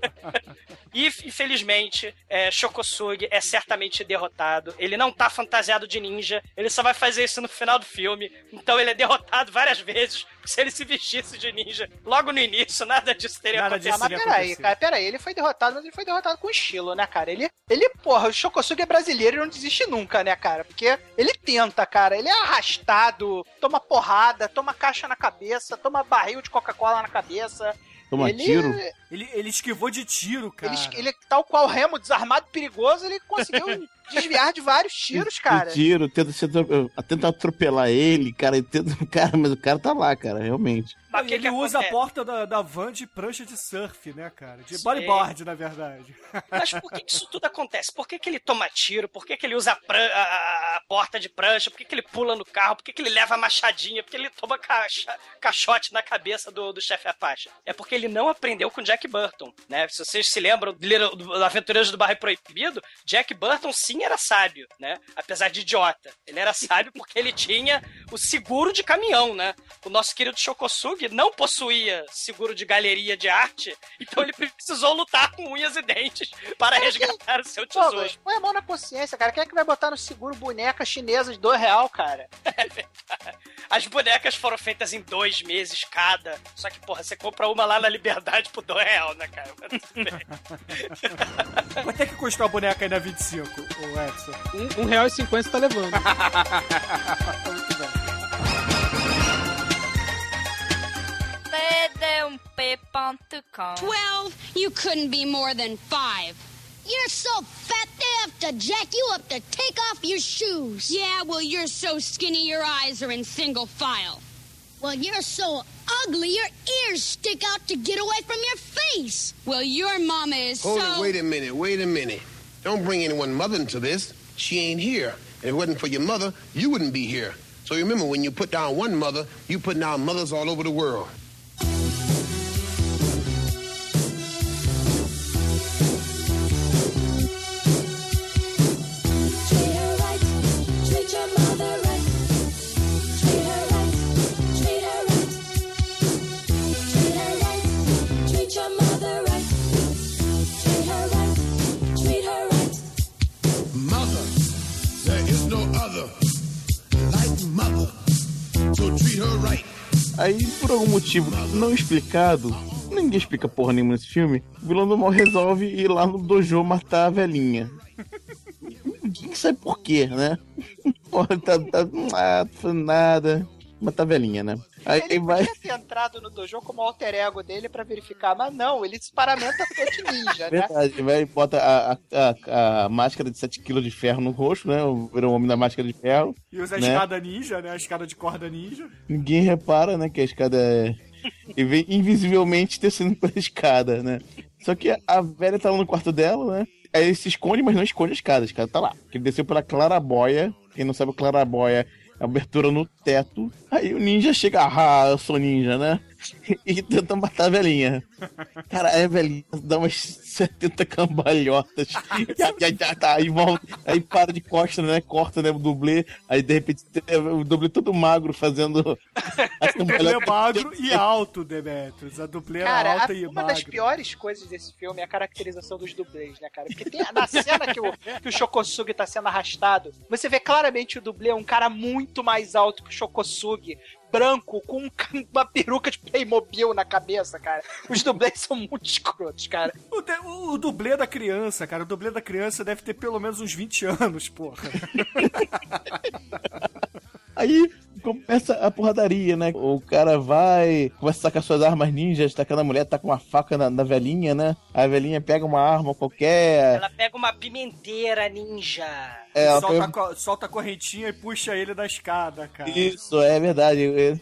E, infelizmente, é, Shokosugi é certamente derrotado. Ele não tá fantasiado de ninja, ele só vai fazer isso no final do filme. Então ele é derrotado várias vezes. Se ele se vestisse de ninja logo no início, nada disso teria Nada Ah, acontecido. mas peraí, cara, peraí. Ele foi derrotado, mas ele foi derrotado com estilo, né, cara? Ele, ele porra, o Shokosugi é brasileiro e não desiste nunca, né, cara? Porque ele tenta, cara. Ele é arrastado, toma porrada, toma caixa na cabeça, toma barril de Coca-Cola na cabeça. Toma ele, tiro. Ele, ele esquivou de tiro, cara. Ele, ele, tal qual Remo, desarmado e perigoso, ele conseguiu (laughs) desviar de vários tiros, cara. Tiro, tenta, tenta atropelar ele, cara, tenta, (laughs) cara, mas o cara tá lá, cara, realmente. Mas ele que usa a acontece? porta da, da van de prancha de surf, né, cara? De Sim. bodyboard, na verdade. Mas por que isso tudo acontece? Por que, que ele toma tiro? Por que, que ele usa a, pran- a- a- a porta de prancha? Por que, que ele pula no carro? Por que, que ele leva a machadinha? Por que ele toma caixa- caixote na cabeça do, do chefe Apache? É porque ele não aprendeu com Jack Burton, né? Se vocês se lembram do, do Aventureiros do Bairro Proibido, Jack Burton sim era sábio, né? Apesar de idiota. Ele era sábio porque ele tinha o seguro de caminhão, né? O nosso querido Shokosugi não possuía seguro de galeria de arte, então ele precisou lutar com unhas e dentes para resgatar o seu Pô, tesouro. põe a mão na consciência, cara. Quem é que vai botar no seguro boneca chinesa de dois real, cara? (laughs) As bonecas foram feitas em dois meses cada. Só que, porra, você compra uma lá na Liberdade por dois real, né, cara? (laughs) Quanto é que custou a boneca aí na 25, o Edson? Um, um real e cinquenta tá levando. Muito bem. td1p.com. Twelve? You couldn't be more than five. You're so fat they have to jack you up to take off your shoes. Yeah, well, you're so skinny your eyes are in single file. Well, you're so ugly your ears stick out to get away from your face. Well, your mama is Hold so. it, wait a minute, wait a minute. Don't bring anyone mother into this. She ain't here. And If it wasn't for your mother, you wouldn't be here. So remember, when you put down one mother, you put down mothers all over the world. Aí, por algum motivo não explicado, ninguém explica porra nenhuma nesse filme, o vilão do mal resolve ir lá no dojo matar a velhinha. Ninguém sabe por quê, né? (laughs) Porra, tá, tá, ah, tá fazendo nada. Matar a velhinha, né? Aí, Ele vai. podia ter entrado no dojo como alter ego dele pra verificar, mas não, ele se paramenta todo de ninja, né? Verdade, vai e bota a, a, a, a máscara de 7kg de ferro no rosto, né? O homem da máscara de ferro. E usa a né? escada ninja, né? A escada de corda ninja. Ninguém repara, né? Que a escada é, e vem invisivelmente descendo pela escada, né? Só que a velha tá lá no quarto dela, né? Aí ele se esconde, mas não esconde a escada, a escada tá lá. Porque ele desceu pela clarabóia. Quem não sabe, clarabóia é abertura no teto. Aí o ninja chega, ah, eu sou ninja, né? (laughs) E tenta matar a velhinha. Cara, a velhinha dá umas 70 cambalhotas. E aí, aí, aí, tá, aí, volta, aí para de costa, né? Corta, né? O dublê. Aí de repente o dublê todo magro fazendo. (laughs) Ele é magro e alto, Demetrius. A dublê Cara, alta a- e uma magra. das piores coisas desse filme é a caracterização dos dublês, né, cara? Porque tem, na cena que o, que o Shokosugi tá sendo arrastado, você vê claramente o dublê é um cara muito mais alto que o Shokosugi, branco, com um (laughs) uma peruca de Playmobil na cabeça, cara. Os dublês são muito escrotos, cara. O, de- o- o dublê da criança, cara, o dublê da criança deve ter pelo menos uns 20 anos, porra. Aí começa a porradaria, né? O cara vai, começa a sacar suas armas ninjas, tacando a mulher, tá com uma faca na, na velhinha, né? A velhinha pega uma arma qualquer. Ela pega uma pimenteira ninja. É, solta, pega- a, solta a correntinha e puxa ele da escada, cara. Isso, é verdade. Ele-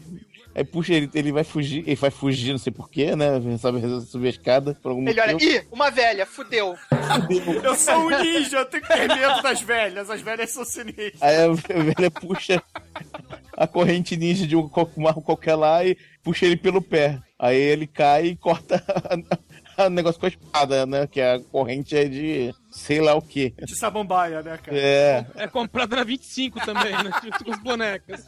Aí puxa ele, ele vai fugir, ele vai fugir, não sei porquê, né? Sabe, resolve subir a escada por algum Ele olha, motivo. ih, uma velha, fudeu. Eu sou um ninja, eu tenho que ter medo das velhas. As velhas são sinistras. Aí a velha puxa a corrente ninja de um, uma- qualquer lá e puxa ele pelo pé. Aí ele cai e corta (laughs) o negócio com a espada, né? Que a corrente é de sei lá o que. De samambaia, né, cara? É. É comprado na 25 também, né? (laughs) Com as bonecas.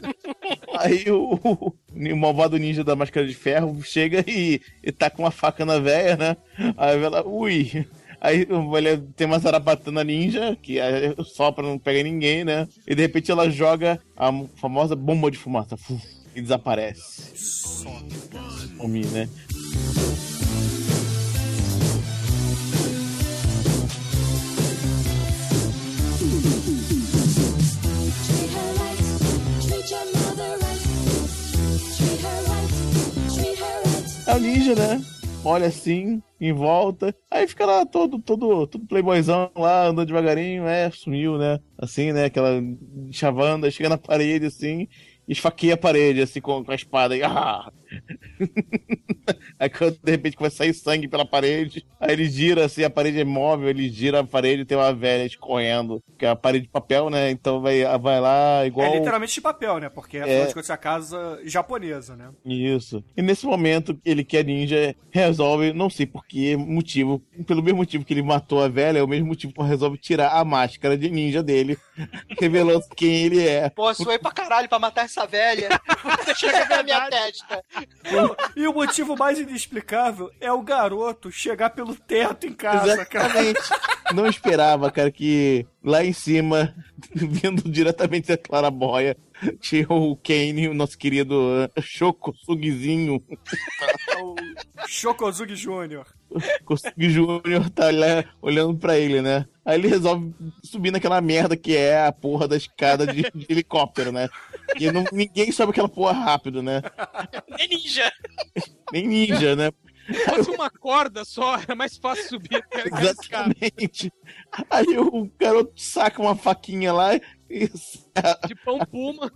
Aí o, o malvado ninja da máscara de ferro chega e, e tá com uma faca na veia, né? Aí ela, ui. Aí ele tem uma zarabatana ninja, que é só pra não pegar ninguém, né? E de repente ela joga a famosa bomba de fumaça. Fuf, e desaparece. Some, né? É o ninja, né? Olha assim, em volta. Aí fica lá todo, todo, todo playboyzão lá, andando devagarinho, é, sumiu, né? Assim, né? Aquela chavanda, chega na parede assim, esfaqueia a parede, assim, com, com a espada. E, ah! (laughs) aí quando de repente começa a sair sangue pela parede, aí ele gira assim, a parede é móvel, ele gira a parede e tem uma velha escorrendo, que é a parede de papel, né? Então vai, vai lá igual. É literalmente de papel, né? Porque É. de contas é a casa japonesa, né? Isso. E nesse momento, ele que é ninja resolve, não sei por que motivo, pelo mesmo motivo que ele matou a velha, é o mesmo motivo que ele resolve tirar a máscara de ninja dele, (laughs) revelando quem ele é. Pô, suei pra caralho pra matar essa velha. Deixa eu ver a minha testa. E o motivo mais inexplicável é o garoto chegar pelo teto em casa, cara. Exatamente. Não esperava, cara, que lá em cima, (laughs) vindo diretamente da Clarabóia, (laughs) tinha o Kane, o nosso querido uh, Choco Sugizinho. O Jr. Kosugi Júnior tá lá olhando pra ele, né? Aí ele resolve subir naquela merda que é a porra da escada de, de helicóptero, né? E não- ninguém sobe aquela porra rápido, né? É ninja. Nem ninja, né? Se fosse uma corda só, era mais fácil subir aquela aquela escada. Exatamente. Aí o garoto saca uma faquinha lá e. De pão puma.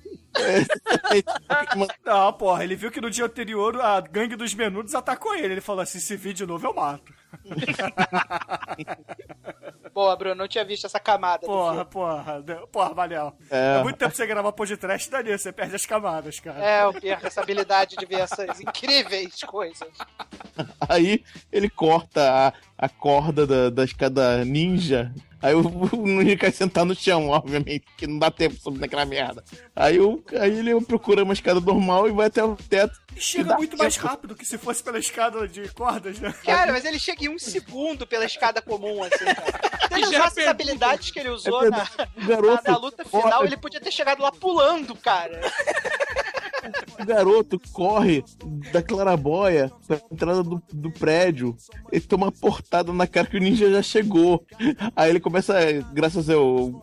Não, porra, ele viu que no dia anterior a gangue dos menudos atacou ele. Ele falou assim: se vir de novo, eu mato. (laughs) Boa, Bruno, não tinha visto essa camada. Porra, porra, porra, Manel. É. É muito tempo você gravar podcast, Daniel, você perde as camadas, cara. É, eu perco essa habilidade de ver essas incríveis coisas. Aí ele corta a, a corda da, da escada ninja. Aí o, ninja cai sentar no chão, obviamente, porque não dá tempo naquela merda. Aí, o, aí ele procura uma escada normal e vai até o teto. E chega muito mais tempo. rápido que se fosse pela escada de cordas, né? Cara, mas ele chega em um segundo pela escada comum, assim, cara. (laughs) Se ele gera usasse as habilidades que ele usou É na, na, na luta final, ele podia ter chegado lá pulando, cara. (laughs) o garoto corre da clarabóia pra entrada do, do prédio. Ele toma uma portada na cara que o ninja já chegou. Aí ele começa, graças ao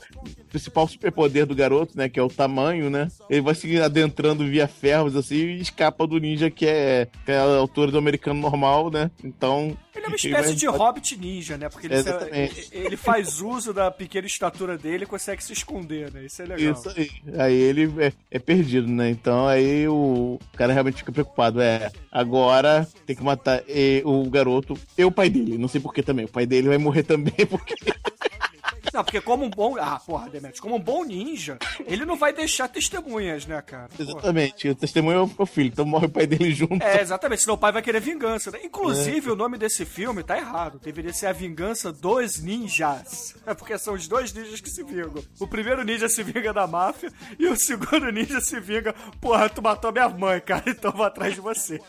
principal superpoder do garoto, né? Que é o tamanho, né? Ele vai se adentrando via ferros assim e escapa do ninja que é, que é a altura do americano normal, né? Então. Ele É uma espécie de hobbit ninja, né? Porque ele, se- ele faz uso da pequena estatura dele e consegue se esconder, né? Isso é legal. Isso aí. Aí ele é, é perdido, né? Então aí o cara realmente fica preocupado. É, agora tem que matar e- o garoto e o pai dele. Não sei por que também. O pai dele vai morrer também, (laughs) porque. Não, porque como um bom. Ah, porra, Demetrius, como um bom ninja, ele não vai deixar testemunhas, né, cara? Porra. Exatamente. O testemunho é o filho, então morre o pai dele junto. É, exatamente, senão o pai vai querer vingança, né? Inclusive, o nome desse filme tá errado. Deveria ser A Vingança dos Ninjas. É (laughs) porque são os dois ninjas que se vingam. O primeiro ninja se vinga da máfia e o segundo (laughs) ninja se vinga. Porra, tu matou minha mãe, cara, (laughs) então vou atrás de você.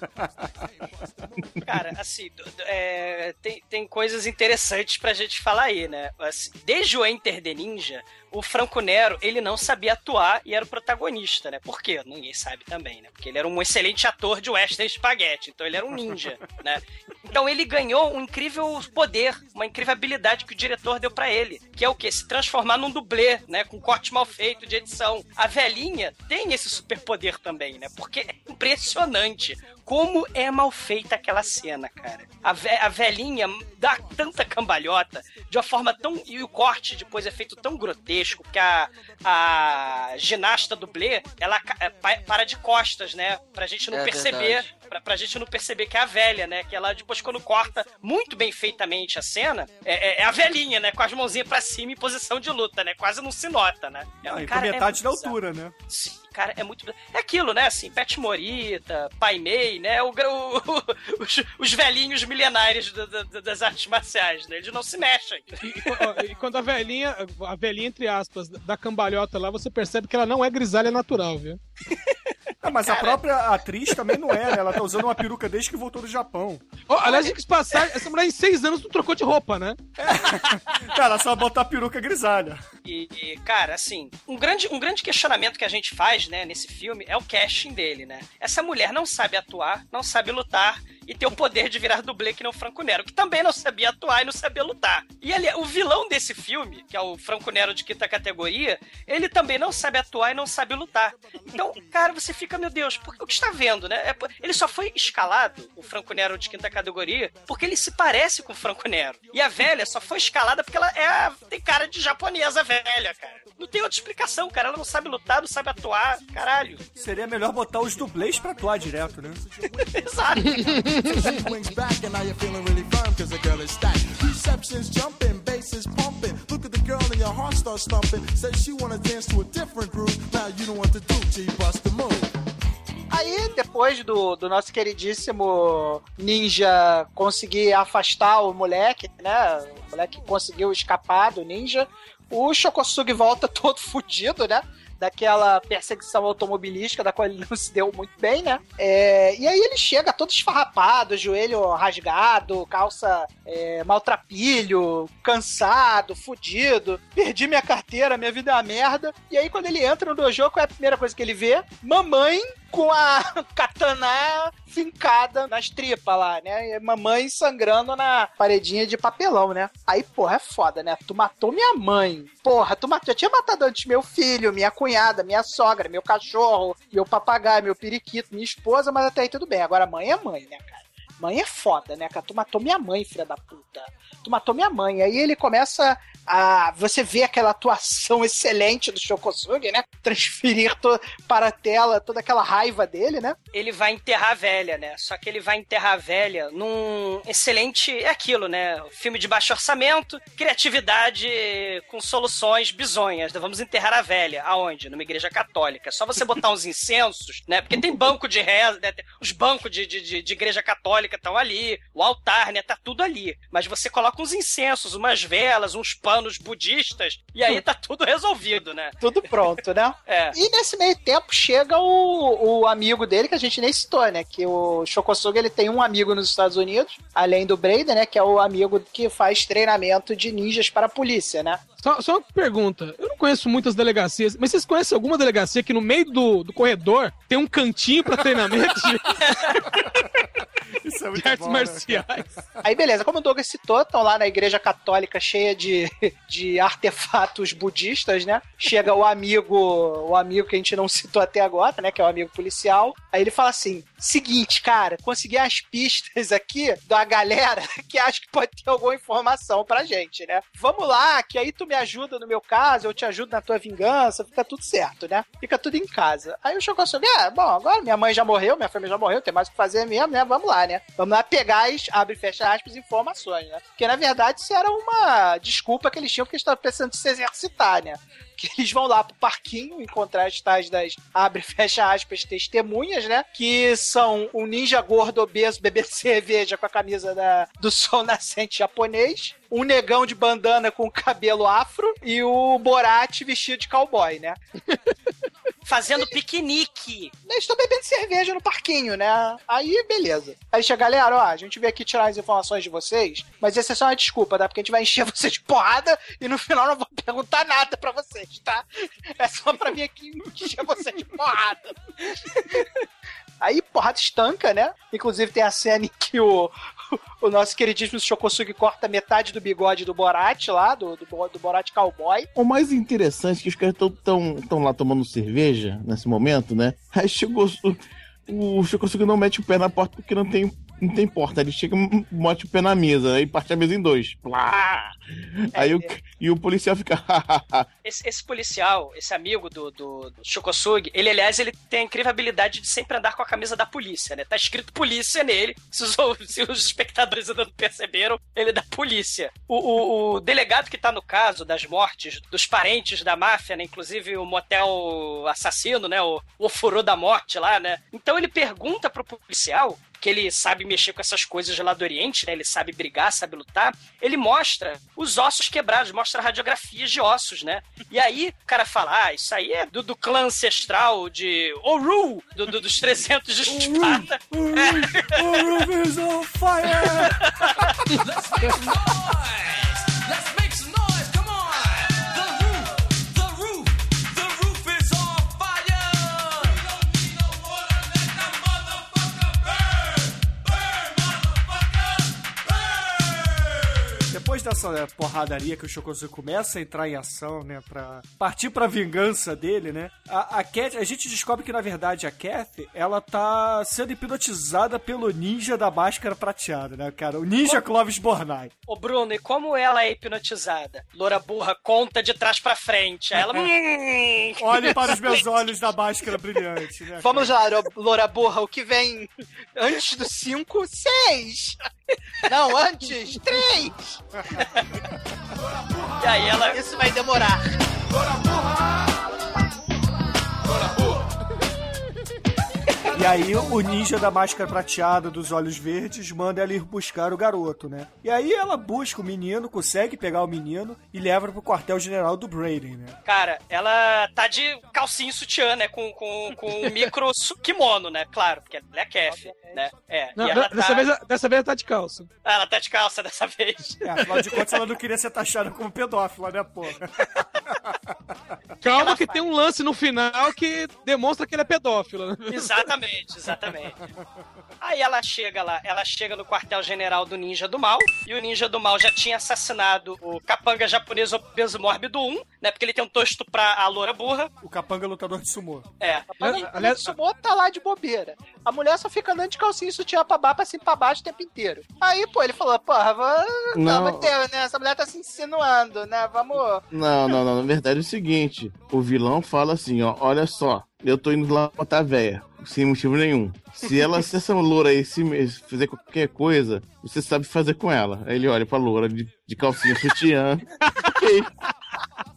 Cara, assim, é, tem, tem coisas interessantes pra gente falar aí, né? Assim, desde o Enter the Ninja, o Franco Nero, ele não sabia atuar e era o protagonista, né? Por quê? Ninguém sabe também, né? Porque ele era um excelente ator de western spaghetti, então ele era um ninja, (laughs) né? Então ele ganhou um incrível poder, uma incrível habilidade que o diretor deu pra ele, que é o quê? Se transformar num dublê, né? Com corte mal feito de edição. A velhinha tem esse superpoder também, né? Porque é impressionante como é mal feita aquela cena, cara. A, ve a velhinha dá tanta cambalhota de uma forma tão. E o corte depois é feito tão grotesco que a, a ginasta dublê ela é, pa- para de costas, né? Pra gente não É perceber. verdade. Pra, pra gente não perceber que é a velha, né? Que ela depois, quando corta muito bem feitamente a cena, é, é- é a velhinha, né? Com as mãozinhas pra cima em posição de luta, né? Quase não se nota, né? É, Ah, e com é metade da muito bizarro. altura, né? Sim, cara, é muito. É aquilo, né? Assim, Pet Morita, Pai Mei, né? O, o- (laughs) os, os velhinhos milenares da- da- das artes marciais, né? Eles não se mexem. E, e quando a velhinha, a velhinha, entre aspas, da cambalhota lá, você percebe que ela não é grisalha natural, viu? (laughs) Ah, mas a própria atriz também não é, né? Ela tá usando uma peruca desde que voltou do Japão. Ó, aliás, tem que passar, essa mulher em seis anos não trocou de roupa, né? Cara, ela só botou a peruca grisalha. E, cara, assim, um grande, um grande questionamento que a gente faz, né, nesse filme é o casting dele, né? Essa mulher não sabe atuar, não sabe lutar e tem o poder de virar dublê que nem o Franco Nero, que também não sabia atuar e não sabia lutar. E ali, o vilão desse filme, que é o Franco Nero de quinta categoria, ele também não sabe atuar e não sabe lutar. Então, cara, você fica, meu Deus, por, o que está vendo, né? É ele só foi escalado, o Franco Nero de quinta categoria, porque ele se parece com o Franco Nero. E a velha só foi escalada porque ela é tem cara de japonesa velha, cara. Não tem outra explicação, cara. Ela não sabe lutar, não sabe atuar, caralho. Seria melhor botar os dublês pra atuar direto, né? (laughs) Exato. Aí, depois do, do nosso queridíssimo ninja conseguir afastar o moleque, né? O moleque conseguiu escapar do ninja. O Shokosugi volta (laughs) todo fudido, né? Daquela perseguição automobilística da qual ele não (laughs) se deu muito bem, né? É, e aí ele chega todo esfarrapado, joelho rasgado, calça é, maltrapilho, cansado, fudido. Perdi minha carteira, minha vida é uma merda. E aí quando ele entra no dojo, qual é a primeira coisa que ele vê? Mamãe com a (laughs) katana fincada nas tripas lá, né? E mamãe sangrando na paredinha de papelão, né? Aí, porra, é foda, né? Tu matou minha mãe. Porra, tu matou, já tinha matado antes meu filho, minha cunhada, minha sogra, meu cachorro, meu papagaio, meu periquito, minha esposa, mas até aí tudo bem. Agora mãe é mãe, né, cara? Mãe é foda, né, cara? Tu matou minha mãe, filha da puta. Tu matou minha mãe. Aí ele começa a. Você vê aquela atuação excelente do Shokosugi, né? Transferir to... para a tela toda aquela raiva dele, né? Ele vai enterrar a velha, né? Só que ele vai enterrar a velha num excelente. É aquilo, né? Filme de baixo orçamento, criatividade com soluções bizonhas. Vamos enterrar a velha. Aonde? Numa igreja católica. Só você botar uns incensos, né? Porque tem banco de reza, né? Os bancos de, de, de- igreja católica estão ali, o altar, né? Tá tudo ali. Mas você coloca uns incensos, umas velas, uns panos budistas, e aí tá tudo resolvido, né? (laughs) Tudo pronto, né? (laughs) É. E nesse meio tempo chega o, o amigo dele, que a gente nem citou, né? Que o Shokosuga ele tem um amigo nos Estados Unidos, além do Braden, né? Que é o amigo que faz treinamento de ninjas para a polícia, né? Só, só uma pergunta. Eu não conheço muitas delegacias, mas vocês conhecem alguma delegacia que no meio do, do corredor tem um cantinho pra treinamento? (laughs) Isso é muito de artes bom, né, marciais. Aí, beleza, como o Douglas citou, estão lá na igreja católica cheia de, de artefatos budistas, né? Chega o amigo, o amigo que a gente não citou até agora, né? Que é o amigo policial. Aí ele fala assim: seguinte, cara, consegui as pistas aqui da galera que acho que pode ter alguma informação pra gente, né? Vamos lá, que aí tu me ajuda no meu caso, eu te ajudo na tua vingança, fica tudo certo, né? Fica tudo em casa. Aí o Chocosugi, é, bom, agora minha mãe já morreu, minha família já morreu, tem mais o que fazer mesmo, né? Vamos lá, né? Vamos lá pegar as, abre e fecha aspas, informações, né? Porque na verdade isso era uma desculpa que eles tinham porque eles estavam precisando de se exercitar, né? que eles vão lá pro parquinho encontrar as tais das abre fecha aspas testemunhas, né? Que são um ninja gordo obeso bebendo (laughs) cerveja com a camisa da, do sol nascente japonês, um negão de bandana com cabelo afro e o Borat vestido de cowboy, né? (laughs) Fazendo piquenique. Eles estão bebendo cerveja no parquinho, né? Aí, beleza. Aí chega, galera, ó, a gente veio aqui tirar as informações de vocês, mas essa é só uma desculpa, tá? Porque a gente vai encher (laughs) vocês de porrada e no final não vou perguntar nada pra vocês, tá? É só pra vir aqui (laughs) encher vocês de porrada. Aí, porrada estanca, né? Inclusive tem a cena em que o, (laughs) o nosso queridíssimo Shokosugi corta metade do bigode do Borat lá, do, do, do Borat Cowboy. O mais interessante é que os caras estão tão, tão lá tomando cerveja nesse momento, né? Aí chegou. O, o Chocosugi não mete o pé na porta porque não tem, não tem porta. Ele chega e mete o pé na mesa, aí parte a mesa em dois. Plá! Aí o, e o policial fica. (laughs) Esse, esse policial, esse amigo do, do, do ele, aliás, ele tem a incrível habilidade de sempre andar com a camisa da polícia, né? Tá escrito polícia nele. Se os, se os espectadores ainda não perceberam, ele é da polícia. O, o, o delegado que tá no caso das mortes dos parentes da máfia, né? Inclusive o motel assassino, né? O, o furô da morte lá, né? Então ele pergunta pro policial que ele sabe mexer com essas coisas lá do Oriente, né? Ele sabe brigar, sabe lutar. Ele mostra os ossos quebrados, mostra radiografias de ossos, né? E aí o cara fala: Ah, isso aí é do, do clã ancestral de Oru, do, do- dos 300 de Esparta. is on fire! Let's make some noise! Let's make Depois dessa né, porradaria que o Shokosugi começa a entrar em ação, né, pra partir pra vingança dele, né, a, a Cat, a gente descobre que na verdade a Kathy, ela tá sendo hipnotizada pelo ninja da máscara prateada, né, cara, o ninja Clovis Bornai. Ô Bruno, e como ela é hipnotizada? Loura burra conta de trás pra frente. Ela. (laughs) Olhe para os meus olhos da máscara brilhante, né? Vamos lá, Lo- Loura Burra, o que vem antes do 5, 6. Não, antes, 3. E aí ela. Isso vai demorar. E aí o ninja da máscara prateada dos olhos verdes manda ela ir buscar o garoto, né? E aí ela busca o menino, consegue pegar o menino e leva pro quartel-general do Braden, né? Cara, ela tá de calcinha sutiã, né? Com, com, com um (laughs) micro kimono, né? Claro, porque ela é Kef, né? É. Não, e ela dessa, tá... vez, dessa vez ela tá de calça. Ah, ela tá de calça dessa vez. É, afinal de contas ela não queria ser taxada como pedófila, né, porra? Calma que tem um lance no final que demonstra que ele é pedófilo. né? Exatamente, exatamente. Aí ela chega lá, ela chega no quartel-general do Ninja do Mal, e o Ninja do Mal já tinha assassinado o capanga japonês obeso mórbido 1, né? Porque ele tentou estuprar a loura burra. O capanga é lutador de sumô. É. Aliás, o sumô tá lá de bobeira. A mulher só fica andando de calcinha e sutiã pra baixo, pra cima e pra baixo o tempo inteiro. Aí, pô, ele falou, porra, vamos... Não. vamos ter, né? Essa mulher tá se insinuando, né? Vamos... Não, não, não. Na verdade é o seguinte: o vilão fala assim, ó, olha só, eu tô indo lá matar a véia, sem motivo nenhum. Se ela, se essa loura aí se fizer qualquer coisa, você sabe fazer com ela. Aí ele olha pra loura de, de calcinha sutiã. ok,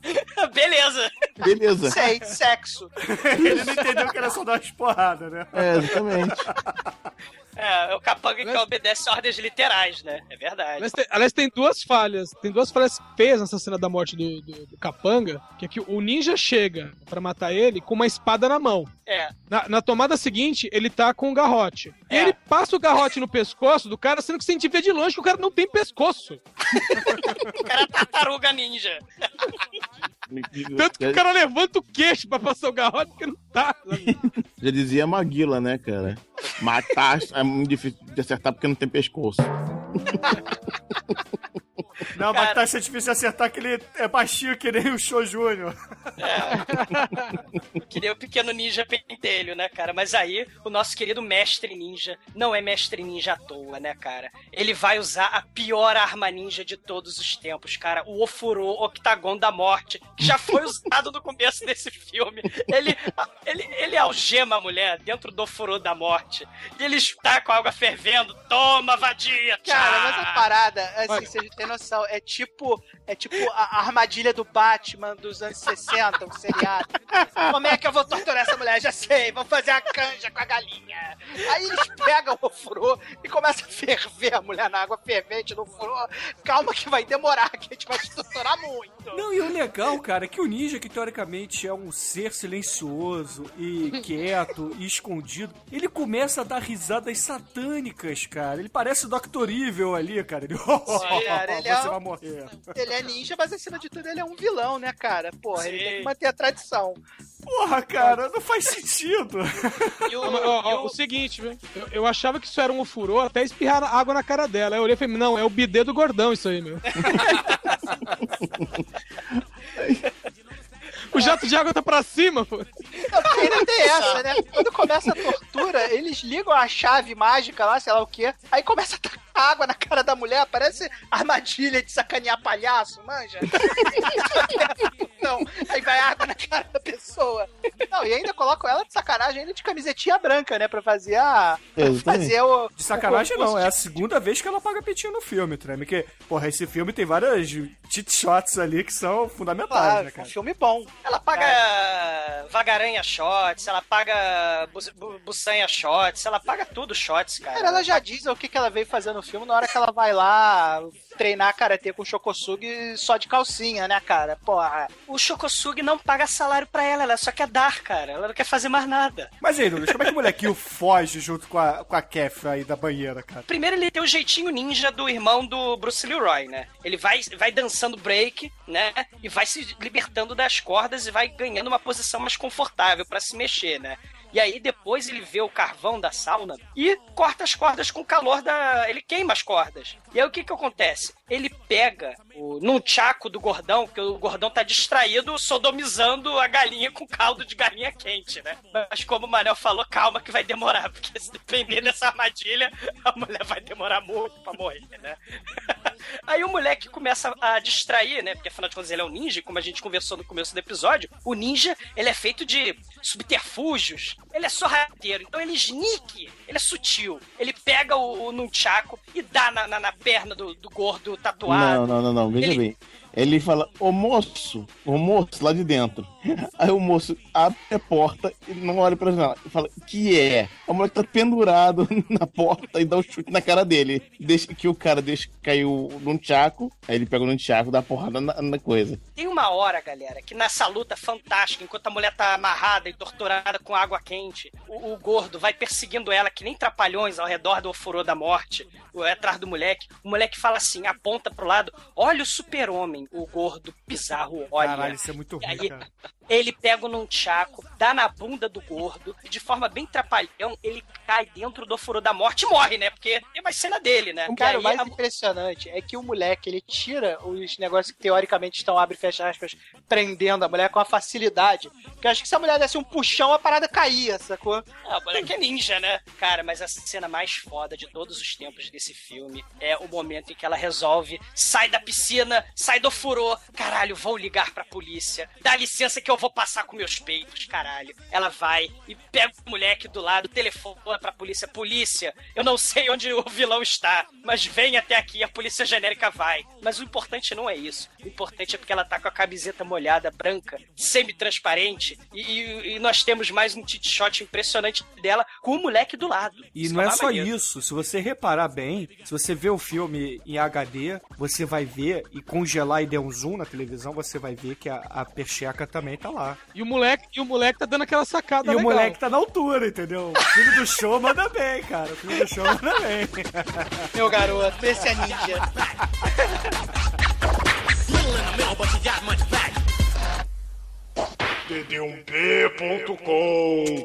(laughs) Beleza. beleza. Sei, sexo. (laughs) Ele não entendeu que era só dar umas porradas, né? É, exatamente. (laughs) É, é o capanga que obedece ordens literais, né? É verdade. Aliás tem, aliás, tem duas falhas. Tem duas falhas feias nessa cena da morte do, do, do Capanga. Que é que o ninja chega pra matar ele com uma espada na mão. É. Na, na tomada seguinte, ele tá com um garrote. E ele passa o garrote no pescoço do cara, sendo que você vê de longe que o cara não tem pescoço. (laughs) O cara é tartaruga ninja. Tanto que o cara levanta o queixo pra passar o garrote porque não tá. Já dizia Maguila, né, cara? Matar é muito difícil de acertar porque não tem pescoço. (laughs) Não, mas tá achando difícil acertar que ele é baixinho que nem o Show Júnior. (laughs) Que nem o pequeno ninja pentelho, né, cara? Mas aí, o nosso querido mestre ninja não é mestre ninja à toa, né, cara? Ele vai usar a pior arma ninja de todos os tempos, cara. O Ofuro Octagon da Morte, que já foi usado no começo desse filme. Ele, ele, ele algema a mulher dentro do Ofuro da Morte. E ele está com a água fervendo. Toma, vadia! Cara, mas a parada, assim, vocês têm noção, é tipo, é tipo a armadilha do Batman dos anos 60, um seriado. Como é que eu vou torturar essa mulher? Já sei, vamos fazer a canja com a galinha. Aí eles pegam o furô e começam a ferver a mulher na água fervente no furô. Calma que vai demorar, que a gente vai te torturar muito. Não, e o legal, cara, é que o ninja, que teoricamente é um ser silencioso e quieto e escondido, ele começa a dar risadas satânicas, cara. Ele parece o Dr. Evil ali, cara. Ele, (laughs) cara, ele é você um- vai morrer. Ele é ninja, mas acima de tudo ele é um vilão, né, cara? Porra, ele Sim. tem que manter a tradição. Porra, cara, não faz sentido. E o, Ó, ó, ó, o- o seguinte? Eu, eu achava que isso era um ofurô até espirrar água na cara dela. Aí eu olhei e falei, não, é o bidê do gordão isso aí, meu. (laughs) o jato de água tá pra cima, pô. Ainda tem essa, né? Quando começa a tortura, eles ligam a chave mágica lá, sei lá o quê, aí começa a tacar água na cara da mulher, parece armadilha de sacanear palhaço, manja? (laughs) Não, aí vai água na cara da pessoa. Não, e ainda colocam ela de sacanagem, ainda de camisetinha branca, né? Pra fazer a. Pra fazer o. De sacanagem o não, é a segunda vez que ela paga peitinho no filme, Treme. Que, porra, esse filme tem várias cheat shots ali que são fundamentais, Claro, né, um cara? filme bom. Ela paga vagaranha shots, ela paga bu- bu- buçanha shots, ela paga tudo shots, cara. Cara, ela já diz o que, que ela veio fazer no filme na hora que ela vai lá treinar karatê com o Shokosugi só de calcinha, né, cara? Porra. O Shokosugi não paga salário pra ela, ela só quer dar, cara. Ela não quer fazer mais nada. Mas aí, Douglas, como é que o molequinho foge junto com a, com a Kef aí da banheira, cara? Primeiro ele tem o jeitinho ninja do irmão do Bruce Leroy, né? Ele vai, vai dançando break, né? E vai se libertando das cordas e vai ganhando uma posição mais confortável pra se mexer, né? E aí depois ele vê o carvão da sauna e corta as cordas com o calor da. Ele queima as cordas. E aí o que que acontece? Ele pega o nunchaku do gordão, porque o gordão tá distraído sodomizando a galinha com caldo de galinha quente, né? Mas como o Manel falou, calma que vai demorar, porque se depender dessa armadilha, a mulher vai demorar muito pra morrer, né? (laughs) Aí o moleque começa a distrair, né? Porque afinal de contas ele é um ninja, como a gente conversou no começo do episódio, o ninja, ele é feito de subterfúgios, ele é sorrateiro, então ele sneak, ele é sutil. Ele pega o, o nunchaku e dá na, na, na perna do, do gordo tatuado. Não, não, não, não. Veja Ele- bem. Ele fala, ô moço, ô moço, lá de dentro. (laughs) Aí o moço abre a porta e não olha pra janela. E fala, que é? O moleque tá pendurado (laughs) na porta e dá um chute na cara dele. Deixa que o cara deixa cair o nunchaku. Aí ele pega o nunchaku e dá porrada na, na coisa. Tem uma hora, galera, que nessa luta fantástica, enquanto a mulher tá amarrada e torturada com água quente, o, o gordo vai perseguindo ela que nem trapalhões ao redor do ofurô da morte, ou é atrás do moleque. O moleque fala assim, aponta pro lado, olha o super-homem, o gordo bizarro olha. Caralho, isso é muito ruim, aí, cara. Ele pega o nunchaku, dá na bunda do gordo, e de forma bem trapalhão, ele cai dentro do ofurô da morte e morre, né? Porque tem mais cena dele, né? Cara, o mais a- impressionante é que o moleque, ele tira os negócios que teoricamente estão, abre e fecha aspas, prendendo a mulher com uma facilidade. Porque eu acho que se a mulher desse um puxão, a parada caía, sacou? Ah, o moleque é ninja, né? Cara, mas a cena mais foda de todos os tempos desse filme é o momento em que ela resolve, sai da piscina, sai do furô, caralho, vou ligar pra polícia, dá licença que eu vou passar com meus peitos, caralho. Ela vai e pega o moleque do lado, telefona pra polícia, polícia, eu não sei onde o vilão está, mas vem até aqui, a polícia genérica vai. Mas o importante não é isso, o importante é porque ela tá com a camiseta molhada, branca, semi-transparente, e, e- nós temos mais um tit shot impressionante dela com o moleque do lado. E Isso não é mais só maneiro. isso. Se você reparar bem, se você vê o filme em HD, você vai ver e congelar e der um zoom na televisão, você vai ver que a, a pecheca também tá lá. E o moleque, e o moleque tá dando aquela sacada E o legal. moleque tá na altura, entendeu? O filho do show manda bem, cara. O filho do show manda bem. (laughs) Meu garoto, esse é ninja. td1p.com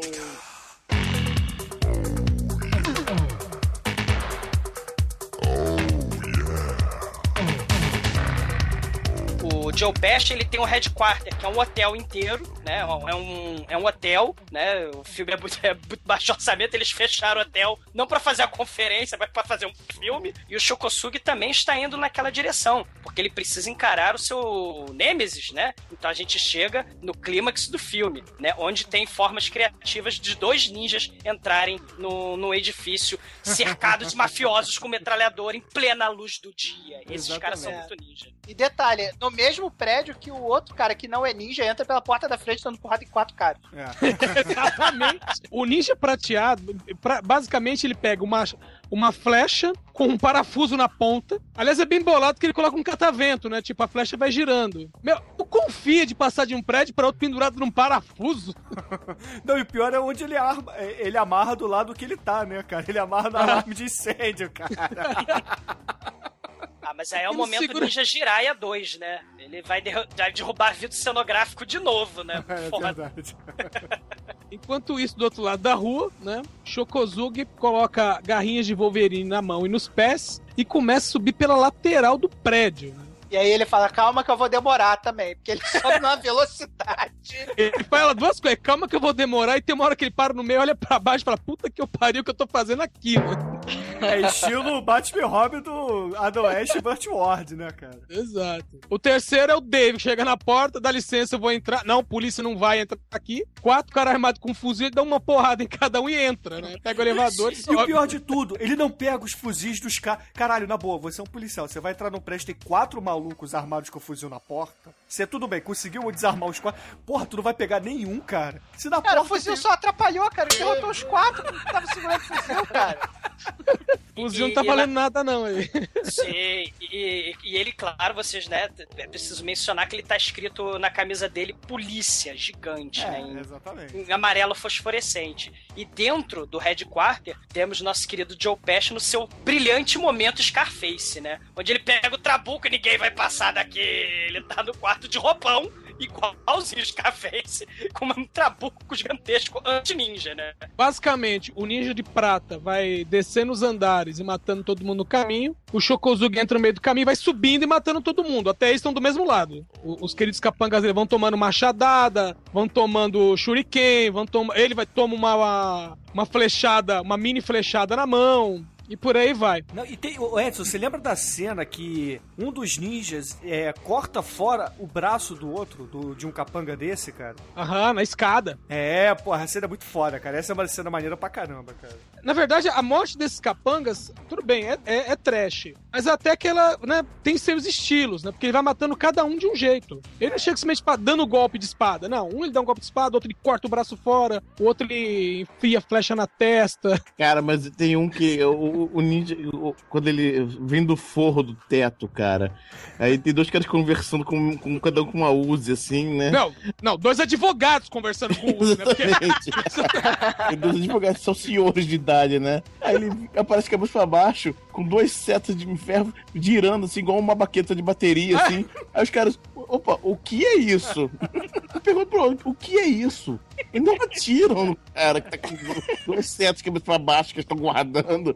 Joe Pesci, ele tem um headquarter, que é um hotel inteiro, né? É um, é um hotel, né? O filme é muito, (laughs) é muito baixo orçamento, eles fecharam o hotel, não pra fazer a conferência, mas pra fazer um filme. E o Shokosugi também está indo naquela direção, porque ele precisa encarar o seu Nêmesis, né? Então a gente chega no clímax do filme, né? Onde tem formas criativas de dois ninjas entrarem no, no edifício cercados de (laughs) mafiosos com metralhador em plena luz do dia. Esses caras são muito ninja. E detalhe, no mesmo prédio que o outro cara que não é ninja entra pela porta da frente dando porrada em quatro caras. (laughs) Exatamente. O ninja prateado, pra- basicamente, ele pega uma, uma flecha com um parafuso na ponta. Aliás, é bem bolado que ele coloca um catavento, né? Tipo, a flecha vai girando. Meu, tu confia de passar de um prédio pra outro pendurado num parafuso? (laughs) Não, e o pior é onde ele arma, é, ele amarra do lado que ele tá, né, cara? Ele amarra no alarme de incêndio, cara. (laughs) Ah, mas aí é o Ele momento segura- Ninja Jiraiya 2, né? Ele vai, derru- vai derrubar vidro cenográfico de novo, né? (laughs) É Foda. verdade. (laughs) Enquanto isso, do outro lado da rua, né? Shokozugi coloca garrinhas de Wolverine na mão e nos pés e começa a subir pela lateral do prédio. né? E aí ele fala, calma que eu vou demorar também, porque ele (laughs) sobe numa velocidade. Ele fala duas coisas, calma que eu vou demorar, e tem uma hora que ele para no meio, olha pra baixo e fala, puta que eu pariu, o que eu tô fazendo aqui, mano. É estilo Batman Robin do Adam West e Burt Ward, né, cara? Exato. O terceiro é o Dave, chega na porta, dá licença, eu vou entrar. Não, polícia não vai entrar aqui. Quatro caras armados com fuzil, dá uma porrada em cada um e entra, né? Pega o elevador e E o sobe. pior de tudo, ele não pega os fuzis dos caras. Caralho, na boa, você é um policial. Você vai entrar num prédio, tem quatro malucos armados com fuzil na porta. Você tudo bem, conseguiu desarmar os quatro. Porra, tu não vai pegar nenhum, cara. Se na Cara, o porta. fuzil tem- só atrapalhou, cara. Ele derrotou os quatro que estavam segurando o fuzil, cara. O (laughs) fuzil não tá E- e valendo nada, não. Aí. (laughs) Sim, e, e ele, claro, vocês, né, é preciso mencionar que ele tá escrito na camisa dele polícia, gigante, né, É, em, exatamente. em amarelo fosforescente. E dentro do headquarter, temos nosso querido Joe Pesci no seu brilhante momento Scarface, né, onde ele pega o trabuco e ninguém vai passar daqui. Ele tá no quarto de roupão, igualzinho Scarface, com um trabuco gigantesco anti-ninja, né. Basicamente, o ninja de prata vai descendo os andares e matando todo mundo no caminho. O Shokozugi entra no meio do caminho vai subindo e matando todo mundo. Até eles estão do mesmo lado. O- os queridos capangas vão tomando machadada, vão tomando shuriken, vão tomar. Ele vai tomar uma, uma flechada, uma mini flechada na mão. E por aí vai. Não, e tem, ô, Edson, você lembra da cena que um dos ninjas é, corta fora o braço do outro, do- de um capanga desse, cara? Aham, na escada. É, porra, a cena é muito foda, cara. Essa é uma cena maneira pra caramba, cara. Na verdade, a morte desses capangas, tudo bem, é, é, é trash. Mas até que ela né, tem seus estilos, né? Porque ele vai matando cada um de um jeito. Ele não chega simplesmente dando golpe de espada. Não, um ele dá um golpe de espada, outro ele corta o braço fora, o outro ele enfia a flecha na testa. Cara, mas tem um que o, o ninja, o- quando ele vem do forro do teto, cara, aí tem dois caras conversando com, com cada um com uma Uzi, assim, né? Não, não, dois advogados conversando com o Uzi, né? Porque (laughs) dois advogados são senhores de idade, né? Aí ele aparece cabeça pra baixo, com dois setas de ferro girando, assim, igual uma baqueta de bateria, assim. (laughs) Aí os caras, opa, o que é isso? Pergunta pro outro, o que é isso? E não atiram no cara que tá com dois de cabeça pra baixo que eles estão guardando.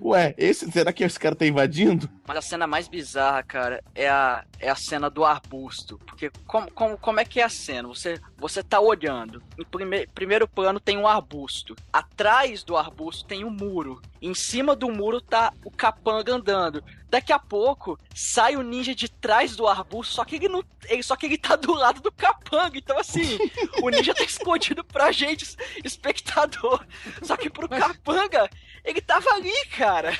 Ué, esse, será que esse cara tá invadindo? Mas a cena mais bizarra, cara, é a, é a cena do arbusto. Porque como, como, como é que é a cena? Você, você tá olhando. Em prime, primeiro plano tem um arbusto. Atrás do arbusto tem um muro. Em cima do muro tá o capanga andando. Daqui a pouco sai o ninja de trás do arbusto, só que ele não. Ele, só que ele tá do lado do capanga. Então, assim, o ninja tá (laughs) escondido pra gente, espectador. Só que pro capanga, ele tava ali, cara.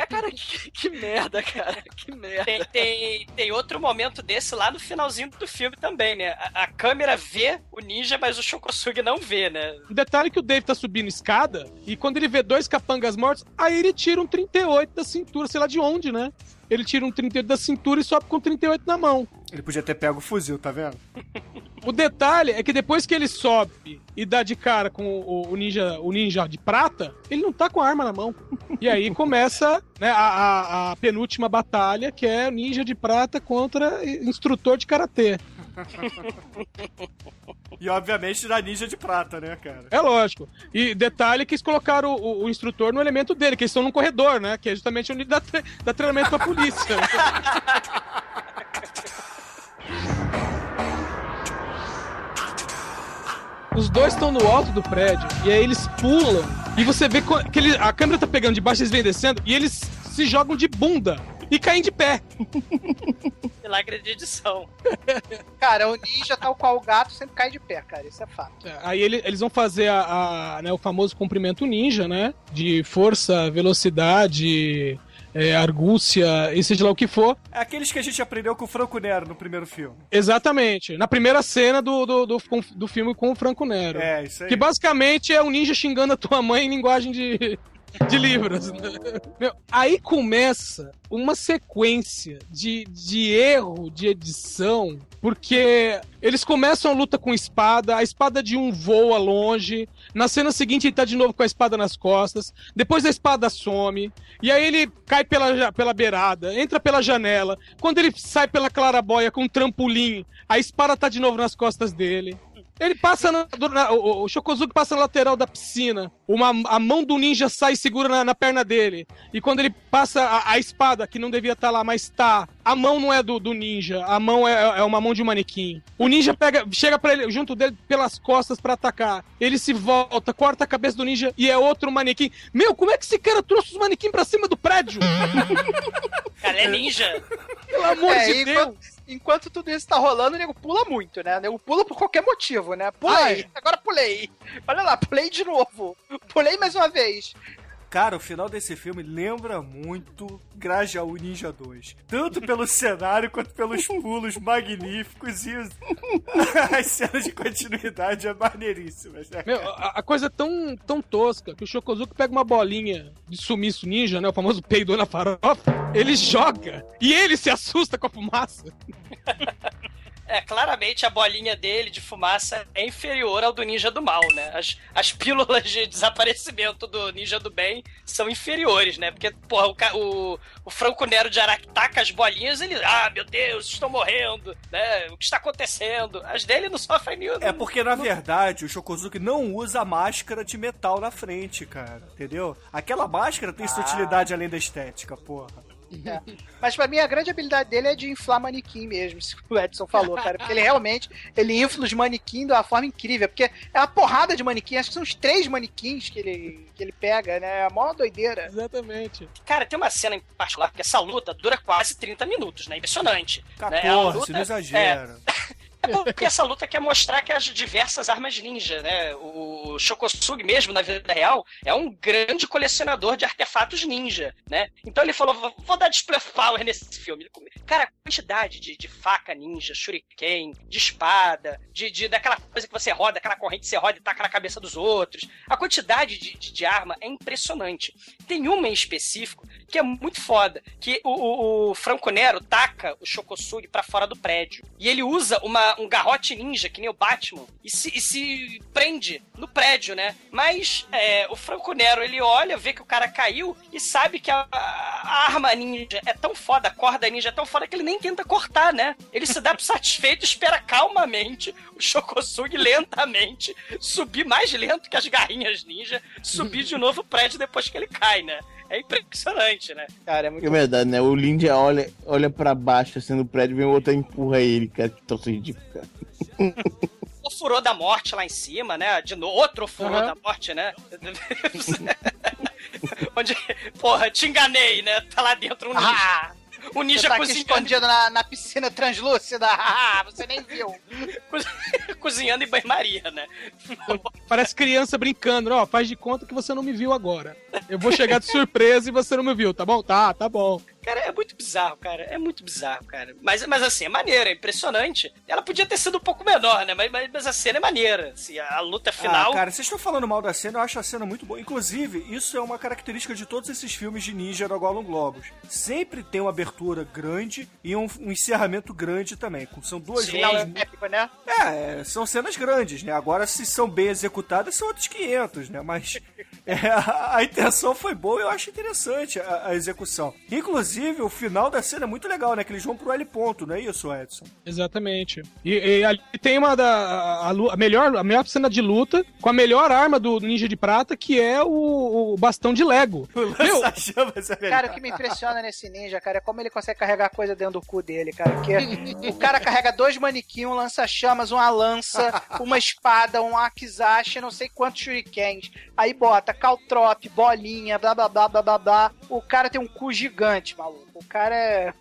Que- Cara, que, que merda, cara. Que merda. Tem, tem, tem outro momento desse lá no finalzinho do filme também, né? A, a câmera vê o ninja, mas o Shokosugi não vê, né? o detalhe é que o Dave tá subindo escada e quando ele vê dois capangas mortos, aí ele tira um 38 da cintura, sei lá de onde, né? Ele tira um 38 da cintura e sobe com 38 na mão. Ele podia ter pego o fuzil, tá vendo? O detalhe é que depois que ele sobe e dá de cara com o, o ninja, o ninja de prata, ele não tá com a arma na mão. E aí começa né, a, a- a penúltima batalha, que é o ninja de prata contra instrutor de karatê. E obviamente da ninja de prata, né, cara? É lógico. E detalhe que eles colocaram o, o- o instrutor no elemento dele, que eles estão num corredor, né? Que é justamente onde dá, tre- dá treinamento pra polícia. (laughs) Os dois estão no alto do prédio e aí eles pulam e você vê que ele, a câmera tá pegando de baixo, eles vêm descendo e eles se jogam de bunda e caem de pé. (laughs) Milagre de edição. (laughs) cara, o é ninja, tal qual o gato, sempre cai de pé, cara. Isso é fato. É, aí ele, eles vão fazer a, a né, o famoso cumprimento ninja, né? De força, velocidade, é, argúcia e seja lá o que for. É aqueles que a gente aprendeu com o Franco Nero no primeiro filme. Exatamente. Na primeira cena do, do, do, do filme com o Franco Nero. É, isso aí. Que basicamente é um ninja xingando a tua mãe em linguagem de, de livros. Meu, aí começa uma sequência de, de erro de edição, porque eles começam a luta com espada, a espada de um voa longe, na cena seguinte ele tá de novo com a espada nas costas, depois a espada some, e aí ele cai pela, pela beirada, entra pela janela, quando ele sai pela clarabóia com um trampolim, a espada tá de novo nas costas dele. Ele passa na, na- o, o Shokozuki passa na lateral da piscina. Uma, a mão do ninja sai e segura na, na perna dele. E quando ele passa a, a espada, que não devia estar lá, mas tá. A mão não é do, do ninja, a mão é, é uma mão de um manequim. O ninja pega, chega para ele junto dele pelas costas pra atacar. Ele se volta, corta a cabeça do ninja e é outro manequim. Meu, como é que esse cara trouxe os manequins pra cima do prédio? (laughs) Cara, é ninja. Pelo amor É, de enquanto, Deus! Enquanto tudo isso tá rolando, o nego pula muito, né? O nego pula por qualquer motivo, né? Pulei, agora pulei. Olha lá, pulei de novo. Pulei mais uma vez. Cara, o final desse filme lembra muito Grajaú Ninja 2. Tanto pelo (laughs) cenário quanto pelos pulos magníficos e os- (laughs) as cenas de continuidade é maneiríssimas, né? Meu, a, a coisa é tão, tão tosca que o Shokozuki pega uma bolinha de sumiço ninja, né? O famoso peidou na farofa. Ele joga e ele se assusta com a fumaça. (laughs) É, claramente a bolinha dele de fumaça é inferior ao do ninja do mal, né? As, as pílulas de desaparecimento do ninja do bem são inferiores, né? Porque, porra, o, o, o Franco Nero de Araque taca as bolinhas ele, ah, meu Deus, estou morrendo, né? O que está acontecendo? As dele não sofrem nenhum. É porque, na verdade, o Shokozuki não usa máscara de metal na frente, cara. Entendeu? Aquela máscara tem sua Ah. utilidade além da estética, porra. É. Mas pra mim a grande habilidade dele é de inflar manequim mesmo, (laughs) isso que o Edson falou, cara. Porque ele realmente ele infla os manequins de uma forma incrível. Porque é uma porrada de manequim, acho que são uns três manequins que ele, que ele pega, né? É a maior doideira. Exatamente. Cara, tem uma cena em particular, porque essa luta dura quase 30 minutos, né? Impressionante. né? É 14, luta- não exagera. É (laughs) porque essa luta quer mostrar que as diversas armas ninja, né? O Shokosugi mesmo, na vida real, é um grande colecionador de artefatos ninja, né? Então ele falou, "Vou- vou dar display power nesse filme. Cara, a quantidade de, de faca ninja, shuriken, de espada, de, de daquela coisa que você roda, aquela corrente que você roda e taca na cabeça dos outros. A quantidade de, de, de arma é impressionante. Tem uma em específico que é muito foda, que o, o, o Franco Nero taca o Shokosugi pra fora do prédio. E ele usa uma, um garrote ninja, que nem o Batman, e se, e se prende no prédio, né? Mas é, o Franco Nero, ele olha, vê que o cara caiu e sabe que a, a arma ninja é tão foda, a corda ninja é tão foda que ele nem tenta cortar, né? Ele se dá por (laughs) satisfeito espera calmamente o Shokosugi lentamente subir mais lento que as garrinhas ninja, subir de novo o prédio depois que ele cai, né? É impressionante, né? Cara, é muito É verdade, né? O Lindia olha, olha pra baixo, assim, no prédio, vem o outro e empurra ele, cara. Que troço ridículo, cara. O furor da morte lá em cima, né? De novo, outro furor Aham. da morte, né? (laughs) Onde, porra, te enganei, né? Tá lá dentro um ninja. O ninja Você tá cozinhando, escondido na, na piscina translúcida. (laughs) Ah, você nem viu. (laughs) cozinhando em banho-maria, né? Parece criança brincando, ó, faz de conta que você não me viu agora. Eu vou chegar de surpresa e você não me viu, tá bom? Tá, tá bom. Cara, é muito bizarro, cara. É muito bizarro, cara. Mas, mas assim, é maneiro, é impressionante. Ela podia ter sido um pouco menor, né? Mas, mas, mas a cena é maneira. Assim, a luta final. Ah, cara, vocês estão falando mal da cena, eu acho a cena muito boa. Inclusive, isso é uma característica de todos esses filmes de ninja da Gollum Globus. Sempre tem uma abertura grande e um, um encerramento grande também. São duas Sim. lutas É épico, né? É, são cenas grandes, né? Agora, se são bem executadas, são outros 500, né? Mas (laughs) É, a, a intenção foi boa e eu acho interessante a, a execução. Inclusive, o final da cena é muito legal, né? Que eles vão pro L ponto, não é isso, Edson? Exatamente. E, e ali tem uma da. A, a melhor, a melhor cena de luta com a melhor arma do Ninja de Prata, que é o, o bastão de Lego. Meu, Lança-chamas é Cara, o que me impressiona nesse ninja, cara, é como ele consegue carregar coisa dentro do cu dele, cara. Porque o cara carrega dois manequins, um lança-chamas, uma lança, uma espada, um Akizashi, não sei quantos shurikens. Aí bota caltrop, bolinha, blá blá blá blá blá blá. O cara tem um cu gigante, maluco. O cara é.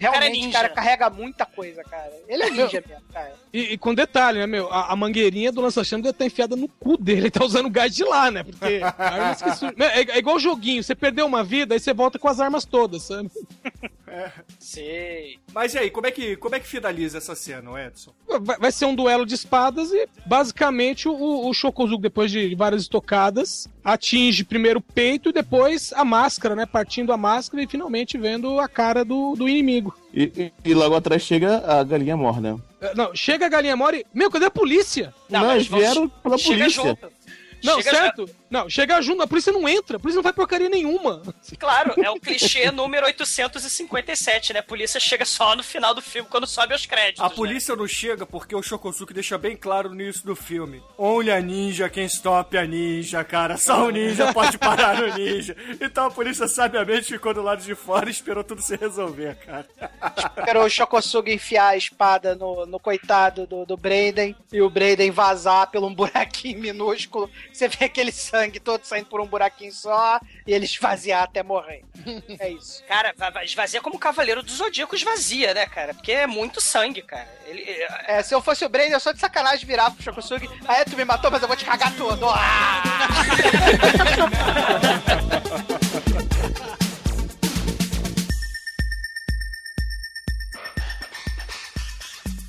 Realmente, o cara carrega muita coisa, cara. Ele é ninja (laughs) mesmo, cara. E, e com detalhe, né, meu? A, a mangueirinha do lança-chamas deve estar enfiada no cu dele. Ele tá usando gás de lá, né? Porque armas que sur- é, é igual joguinho. Você perdeu uma vida, aí você volta com as armas todas, sabe? Sei. Mas e aí, como é que, como é que finaliza essa cena, Edson? Vai, vai ser um duelo de espadas e, basicamente, o, o Shokozuki, depois de várias estocadas, atinge primeiro o peito e depois a máscara, né? Partindo a máscara e finalmente vendo a cara do, do inimigo. E, e- e logo atrás chega a galinha morna. É, Não, chega a galinha mora e... Meu, cadê a polícia? Não, mas eles vieram pela chega polícia. junto. Não, Chega certo? Não, chega junto, a polícia não entra, a polícia não faz porcaria nenhuma. Claro, é o clichê número 857, né? A polícia chega só no final do filme, quando sobe os créditos. A né? polícia não chega porque o Shokosuke deixa bem claro no início do filme. Only a ninja, quem stop a ninja, cara. Só o ninja pode parar no ninja. Então a polícia sabiamente ficou do lado de fora e esperou tudo se resolver, cara. Era o Shokosugi enfiar a espada no, no coitado do, do Brayden e o Brayden vazar por um buraquinho minúsculo. Você vê aquele sangue todo saindo por um buraquinho só e ele (laughs) esvaziar até morrer. É isso. Cara, esvazia como o Cavaleiro do Zodíaco esvazia, né, cara? Porque é muito sangue, cara. Ele, É, se eu fosse o Brayden, eu só de sacanagem virar pro Shokosugi. Aí tu me matou, mas eu vou te cagar todo. Ah! (laughs)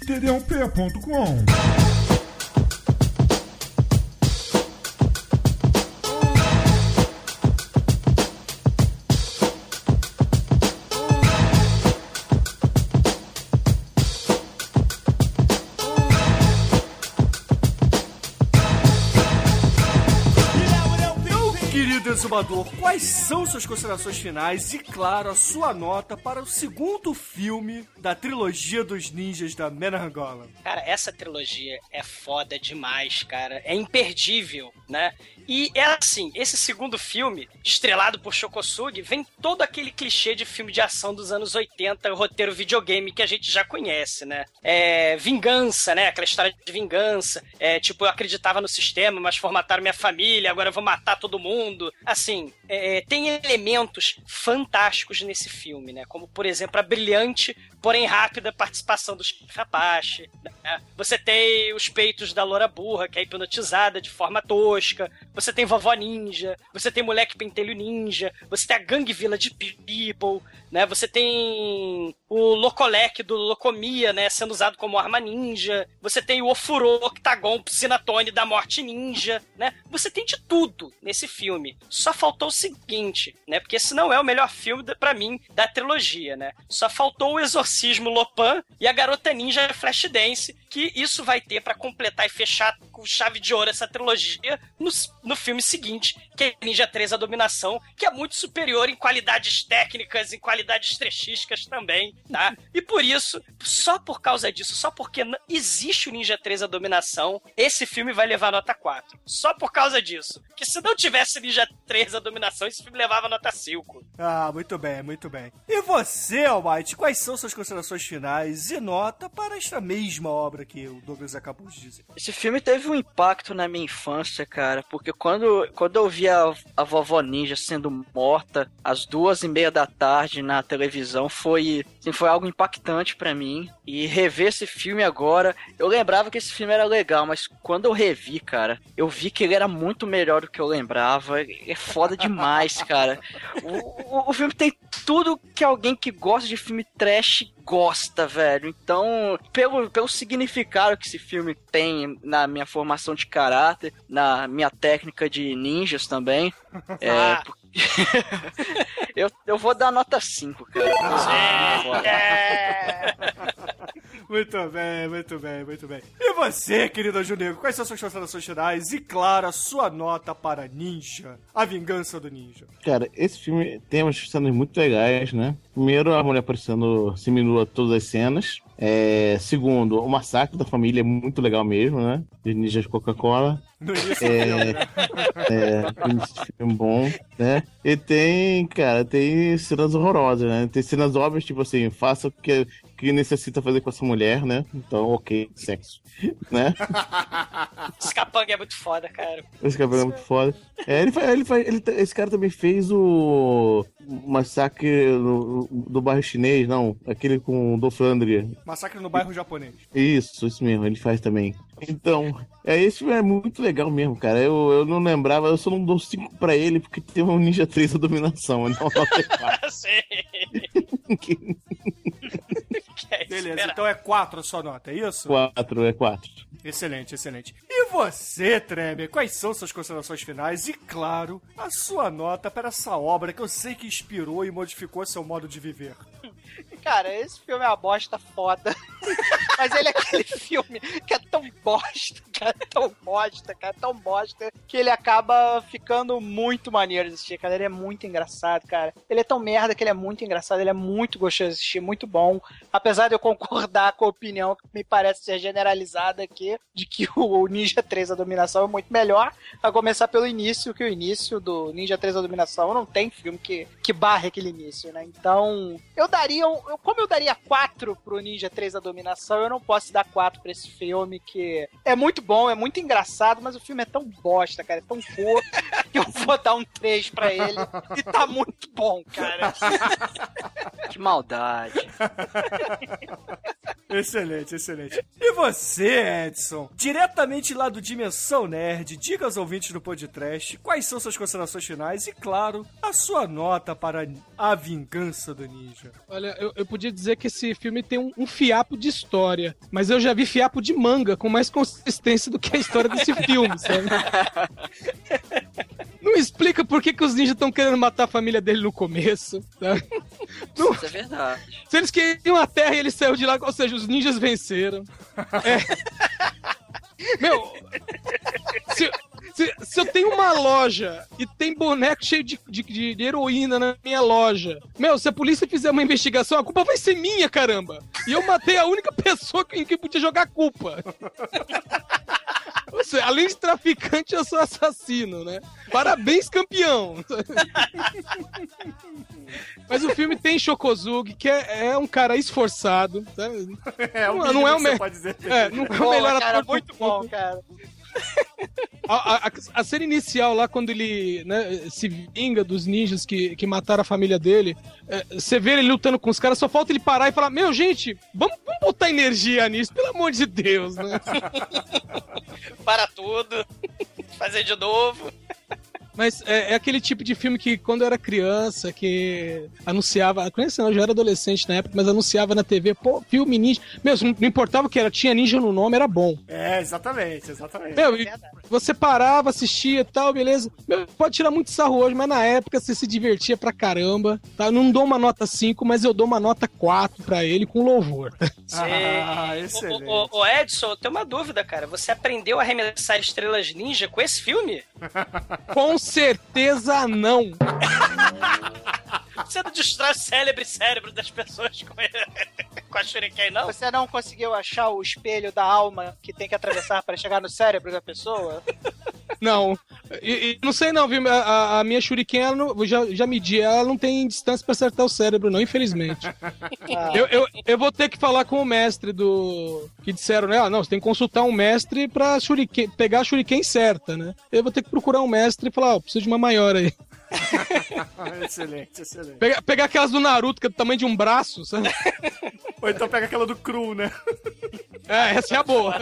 td1p.com exumador, quais são suas considerações finais e, claro, a sua nota para o segundo filme da trilogia dos ninjas da Menargola? Cara, essa trilogia é foda demais, cara. É imperdível, né? E é assim, esse segundo filme, estrelado por Shokosugi, vem todo aquele clichê de filme de ação dos anos 80, o roteiro videogame que a gente já conhece, né? É vingança, né? Aquela história de vingança. É tipo, eu acreditava no sistema, mas formataram minha família, agora eu vou matar todo mundo. Assim, é, tem elementos fantásticos nesse filme, né? Como, por exemplo, a brilhante, porém rápida participação do chefe Apache. né? Você tem os peitos da Loura Burra, que é hipnotizada de forma tosca. Você tem Vovó Ninja. Você tem Moleque Pentelho Ninja. Você tem a Gangue Village People, né? Você tem o Locolec do Locomia, né? Sendo usado como arma ninja. Você tem o Ofuro Octagon Psinatone da Morte Ninja, né? Você tem de tudo nesse filme. Só faltou o seguinte, né? Porque esse não é o melhor filme pra mim da trilogia, né? Só faltou o Exorcismo Lopan e a Garota Ninja Flashdance, que isso vai ter pra completar e fechar com chave de ouro essa trilogia no, no filme seguinte, que é Ninja 3 A Dominação, que é muito superior em qualidades técnicas, em qualidades trechistas também, tá? E por isso, só por causa disso, só porque existe o Ninja 3 A Dominação, esse filme vai levar nota 4. Só por causa disso. Que se não tivesse Ninja 3 A Dominação, esse filme levava nota 5. Ah, muito bem, muito bem. E você, Almighty, quais são suas considerações finais e nota para esta mesma obra que o Douglas acabou de dizer? Esse filme teve um impacto na minha infância, cara, porque quando, quando eu vi a, a vovó ninja sendo morta às duas e meia da tarde na televisão foi, assim, foi algo impactante pra mim. E rever esse filme agora, eu lembrava que esse filme era legal, mas quando eu revi, cara, eu vi que ele era muito melhor do que eu lembrava. É foda demais, (laughs) cara. O, o, o filme tem tudo que alguém que gosta de filme trash gosta, velho. Então, pelo, pelo significado que esse filme tem na minha formação de caráter, na minha técnica de ninjas também, é, (laughs) eu, eu vou dar nota 5, cara. É. (laughs) Muito bem, muito bem, muito bem. E você, querido Junego, quais são suas considerações finais? E, claro, a sua nota para Ninja, a vingança do ninja. Cara, esse filme tem umas cenas muito legais, né? Primeiro, a mulher aparecendo seminua todas as cenas. É, segundo, o massacre da família é muito legal mesmo, né? De ninjas Coca-Cola. É. É, filme bom, né? E tem, cara, tem cenas horrorosas, né? Tem cenas óbvias, tipo assim, faça o que, que necessita fazer com essa mulher, né? Então, ok, sexo, né? (laughs) Esse capanga é muito foda, cara. Esse cabelo é muito foda. É, ele faz, ele faz, ele, esse cara também fez o massacre no- do bairro chinês, não, aquele com o Lundgren. Massacre no bairro japonês. Isso, isso mesmo, ele faz também. Então, é, esse filme é muito legal mesmo, cara. Eu, eu não lembrava, eu só não dou 5 pra ele porque tem um Ninja 3 da dominação. Então, nota quatro. (laughs) Sim. (laughs) Beleza, então é 4 a sua nota, é isso? 4, é 4. Excelente, excelente. E você, Tremer, quais são suas considerações finais? E, claro, a sua nota para essa obra que eu sei que inspirou e modificou seu modo de viver. (laughs) Cara, esse filme é uma bosta foda. (laughs) Mas ele é aquele filme que é tão bosta, cara, tão bosta, cara, tão bosta, que ele acaba ficando muito maneiro de assistir, cara. Ele é muito engraçado, cara. Ele é tão merda que ele é muito engraçado, ele é muito gostoso de assistir, muito bom. Apesar de eu concordar com a opinião que me parece ser generalizada aqui, de que o Ninja 3 A Dominação é muito melhor, a começar pelo início, que o início do Ninja 3 A Dominação não tem filme que, que barre aquele início, né? Então, eu daria, um, eu, como eu daria 4 pro Ninja 3 A Dominação, eu não posso dar 4 pra esse filme, que é muito bom, é muito engraçado, mas o filme é tão bosta, cara, é tão curto, que eu vou dar um 3 pra ele, e tá muito bom, cara. (laughs) Que maldade. (laughs) Excelente, excelente. E você, Diretamente lá do Dimensão Nerd, diga aos ouvintes do podcast quais são suas considerações finais e, claro, a sua nota para A Vingança do Ninja. Olha, eu, eu podia dizer que esse filme tem um, um fiapo de história, mas eu já vi fiapo de manga com mais consistência do que a história desse (laughs) filme, sabe? (laughs) Não explica por que, que os ninjas estão querendo matar a família dele no começo. sabe? Não- Isso é verdade. se eles queriam a Terra e ele saiu de lá, ou seja, os ninjas venceram. É. Meu, se, se- se eu tenho uma loja e tem boneco cheio de, de- de- de heroína na minha loja, meu, se a polícia fizer uma investigação, a culpa vai ser minha, caramba! E eu matei a única pessoa em que podia jogar a culpa. Seja, além de traficante, eu sou assassino, né? Parabéns, campeão! Mas o filme tem Shokozugi, que é, é um cara esforçado. sabe? É, o não, não é o que você me- pode dizer. É, não é o melhor cara, ator do muito bom, cara. A, a- a cena inicial lá, quando ele né, se vinga dos ninjas que, que mataram a família dele, é, você vê ele lutando com os caras, só falta ele parar e falar: Meu, gente, vamos, vamos botar energia nisso, pelo amor de Deus, né? (laughs) Para tudo. Fazer de novo. Mas é, é aquele tipo de filme que, quando eu era criança, que anunciava. Criança não, eu já era adolescente na época, mas anunciava na TV, pô, filme ninja. Mesmo, não importava o que era, tinha ninja no nome, era bom. É, exatamente, exatamente. Meu, e você parava, assistia e tal, beleza. Meu, pode tirar muito sarro hoje, mas na época você se divertia pra caramba. Tá? Eu não dou uma nota 5, mas eu dou uma nota 4 pra ele com louvor. (laughs) Ah, Sim. excelente. Ô, ô, ô, Edson, eu tenho uma dúvida, cara. Você aprendeu a arremessar estrelas ninja com esse filme? com certeza não. (laughs) Você não destrói o cérebro e cérebro das pessoas com, com a Shuriken, não? Você não conseguiu achar o espelho da alma que tem que atravessar para chegar no cérebro da pessoa? Não. E, e não sei não, viu? A- A, minha Shuriken, ela não, eu já, já medi, ela não tem distância pra acertar o cérebro, não, infelizmente. Ah, Eu, eu, eu vou ter que falar com o mestre do. Que disseram, né? Ah, não, você tem que consultar um mestre pra shuriken, pegar a Shuriken certa, né? Eu vou ter que procurar um mestre e falar, ó, preciso de uma maior aí. (laughs) excelente, excelente. Pegar, pegar aquelas do Naruto, que é do tamanho de um braço, sabe? (laughs) Ou então pega aquela do cru, né? (laughs) É, essa é a boa.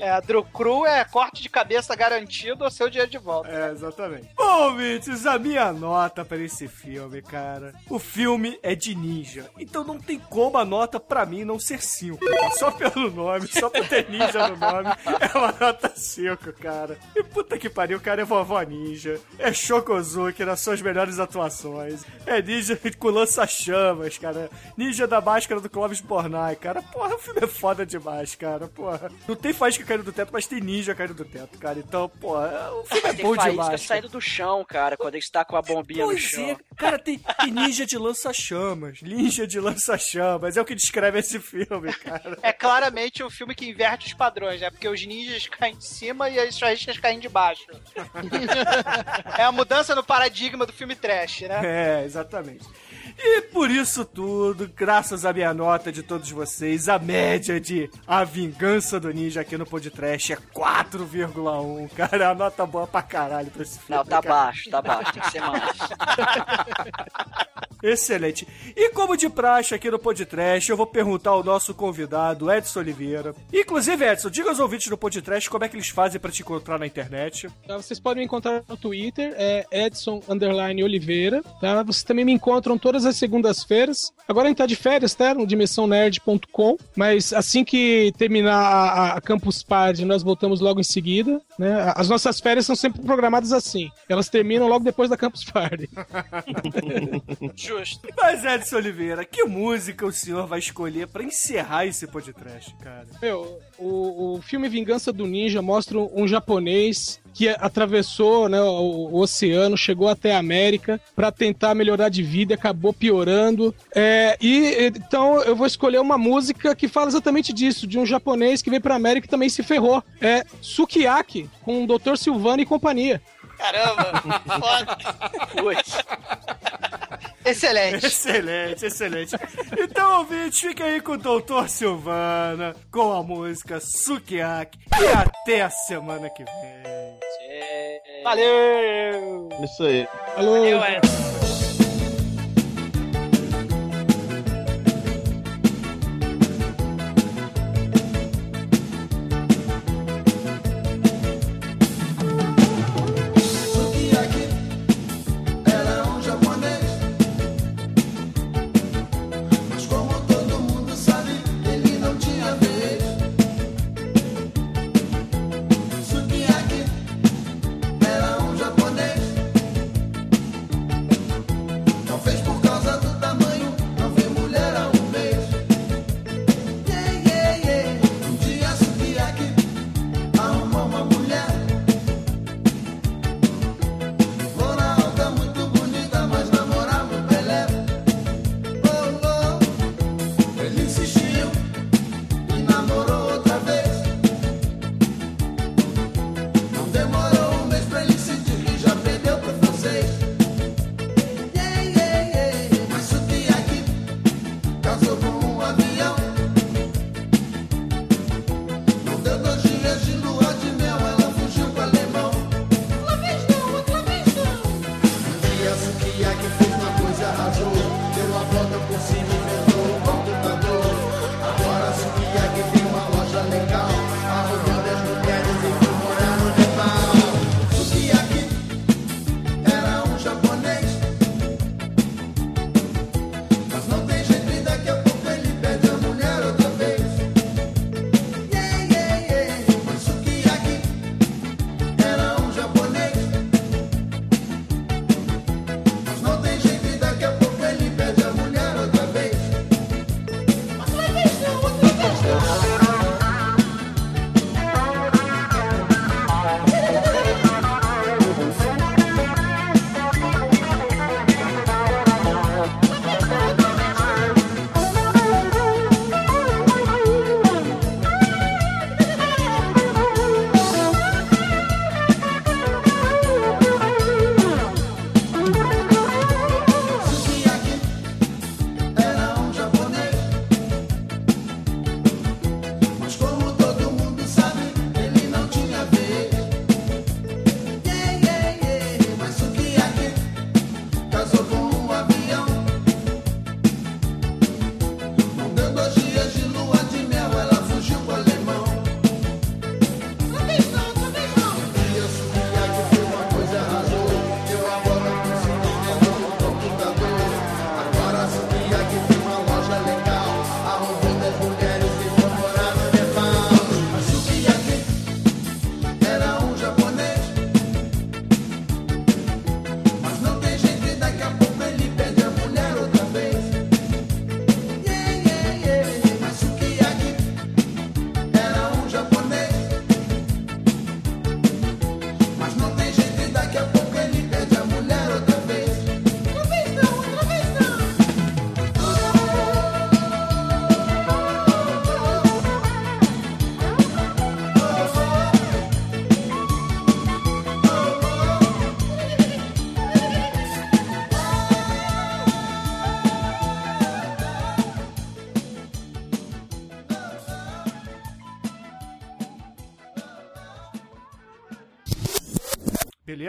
É, a Drew Crew é corte de cabeça garantido ou seu dinheiro de volta. É, exatamente. Bom, ouvintes, a minha nota pra esse filme, cara. O filme é de ninja. Então não tem como a nota pra mim não ser 5. Só pelo nome, só por ter ninja no nome, é uma nota 5, cara. E puta que pariu, o cara é vovó ninja. É Shokozuki nas suas melhores atuações. É ninja com lança-chamas, cara. Ninja da máscara do Clóvis Bornai, cara. Porra, o filme é foda demais, cara. Porra. Não tem faísca caindo do teto, mas tem ninja caindo do teto, cara. Então, porra, o filme é Tem bom demais. cara. saindo do chão, cara, quando ele está com a bombinha no Pois chão. é, cara, tem, tem ninja de lança-chamas. Ninja de lança-chamas. É o que descreve esse filme, cara. É claramente um filme que inverte os padrões, né? Porque os ninjas caem de cima e as faíscas caem de baixo. (laughs) é a mudança no paradigma do filme trash, né? É, exatamente. E por isso tudo, graças à minha nota de todos vocês, a média de A Vingança do Ninja aqui no Podcast é 4,1. Cara, é uma nota boa pra caralho pra esse filme. Não, tá cara. baixo, tá baixo, tem que ser mais. (laughs) Excelente. E como de praxe aqui no Podcast, eu vou perguntar ao nosso convidado, Edson Oliveira. Inclusive, Edson, diga aos ouvintes do Podcast como é que eles fazem pra te encontrar na internet. Tá, Vocês podem me encontrar no Twitter, é Edson Underline Oliveira, tá? Vocês também me encontram todas as segundas-feiras. Agora a gente tá de férias, tá? No dimensãonerd.com, mas assim que terminar a, a Campus Party, nós voltamos logo em seguida, né? As nossas férias são sempre programadas assim. Elas terminam logo depois da Campus Party. (laughs) (laughs) Justo. Mas, Edson Oliveira, que música o senhor vai escolher pra encerrar esse podcast, cara? Meu, o, o filme Vingança do Ninja mostra um japonês que atravessou né, o, o oceano, chegou até a América para tentar melhorar de vida, e acabou piorando. É, e então eu vou escolher uma música que fala exatamente disso, de um japonês que veio pra América e também se ferrou. É Sukiyaki, com o Dr. Silvano e companhia. Caramba, (laughs) foda. Putz. Excelente. Excelente, excelente. Então, ouvintes, fiquem aí com o Doutor Silvana, com a música Sukiyaki. E até a semana que vem. Valeu! Isso aí. Alô? Valeu, Edson.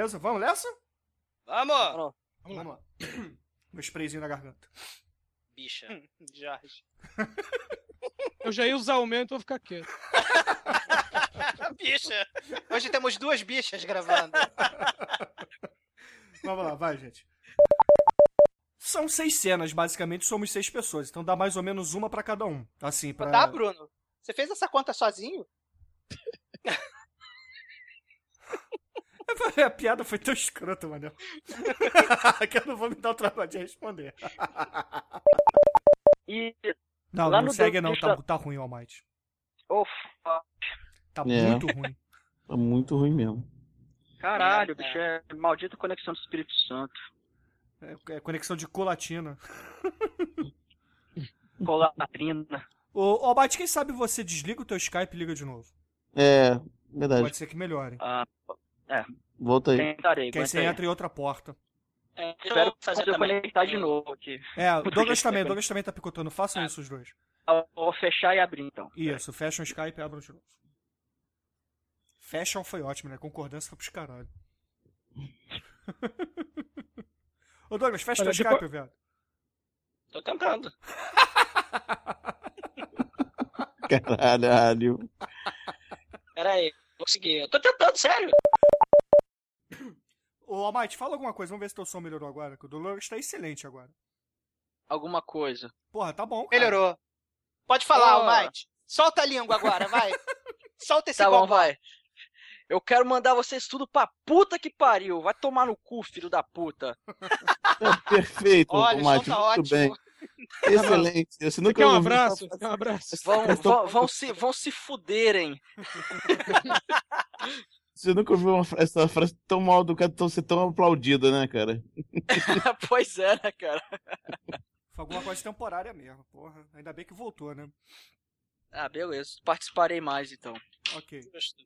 Beleza, vamos nessa? Vamos! Vamos lá. (coughs) Meu sprayzinho na garganta. Bicha. (laughs) Jorge. Eu já ia usar o meu, então vou ficar quieto. (laughs) Bicha. Hoje temos duas bichas gravando. (laughs) Vamos lá, vai, gente. São seis cenas, basicamente, somos seis pessoas. Então dá mais ou menos uma pra cada um. Assim, pra. Tá, Bruno? Você fez essa conta sozinho? (laughs) A piada foi tão escrota, mano. (laughs) que eu não vou me dar o trabalho de responder. (laughs) E Não, Lá não segue não, tá, tá ruim o Almighty. Oh, fuck. Tá É. muito ruim. Tá muito ruim mesmo. Caralho, bicho, é maldita conexão do Espírito Santo. É, é conexão de colatina. Colatrina. Ô, ô Almighty, quem sabe você desliga o teu Skype e liga de novo? É, verdade. Pode ser que melhore. Ah, é. Volta aí. Tentarei, Que aí você aí. entra em outra porta. É, Espero fazer também. conectar de novo aqui. É, o Douglas também, o Douglas também tá picotando. Façam isso os dois. Eu Vou fechar e abrir então. Isso, fecha o Skype e abre de novo. Fashion foi ótimo, né? Concordância foi pros caralho. (laughs) Ô Douglas, fecha teu Olha, Skype, depois- viado. Tô tentando. (laughs) Caralho. Pera aí. Vou conseguir. Eu tô tentando, sério. Ô Almighty, fala alguma coisa. Vamos ver se teu som melhorou agora. Que o Douglas tá excelente agora. Alguma coisa. Porra, tá bom. cara. Melhorou. Pode falar, Oh. Almighty. Solta a língua agora, vai. (laughs) Solta esse Tá bom, vai. Eu quero mandar vocês tudo pra puta que pariu. Vai tomar no cu, filho da puta. É perfeito, Olha, Mate. tá muito ótimo. bem. Excelente. Você nunca Quer um abraço? Quer um abraço? Vão, vão, vão se, vão se fuderem. (laughs) Você nunca ouviu uma fra- essa frase tão mal educada, tão ser tão aplaudida, né, cara? (laughs) pois é, né, cara? Foi alguma coisa temporária mesmo, porra. Ainda bem que voltou, né? Ah, beleza. Participarei mais então. Ok. Gostei.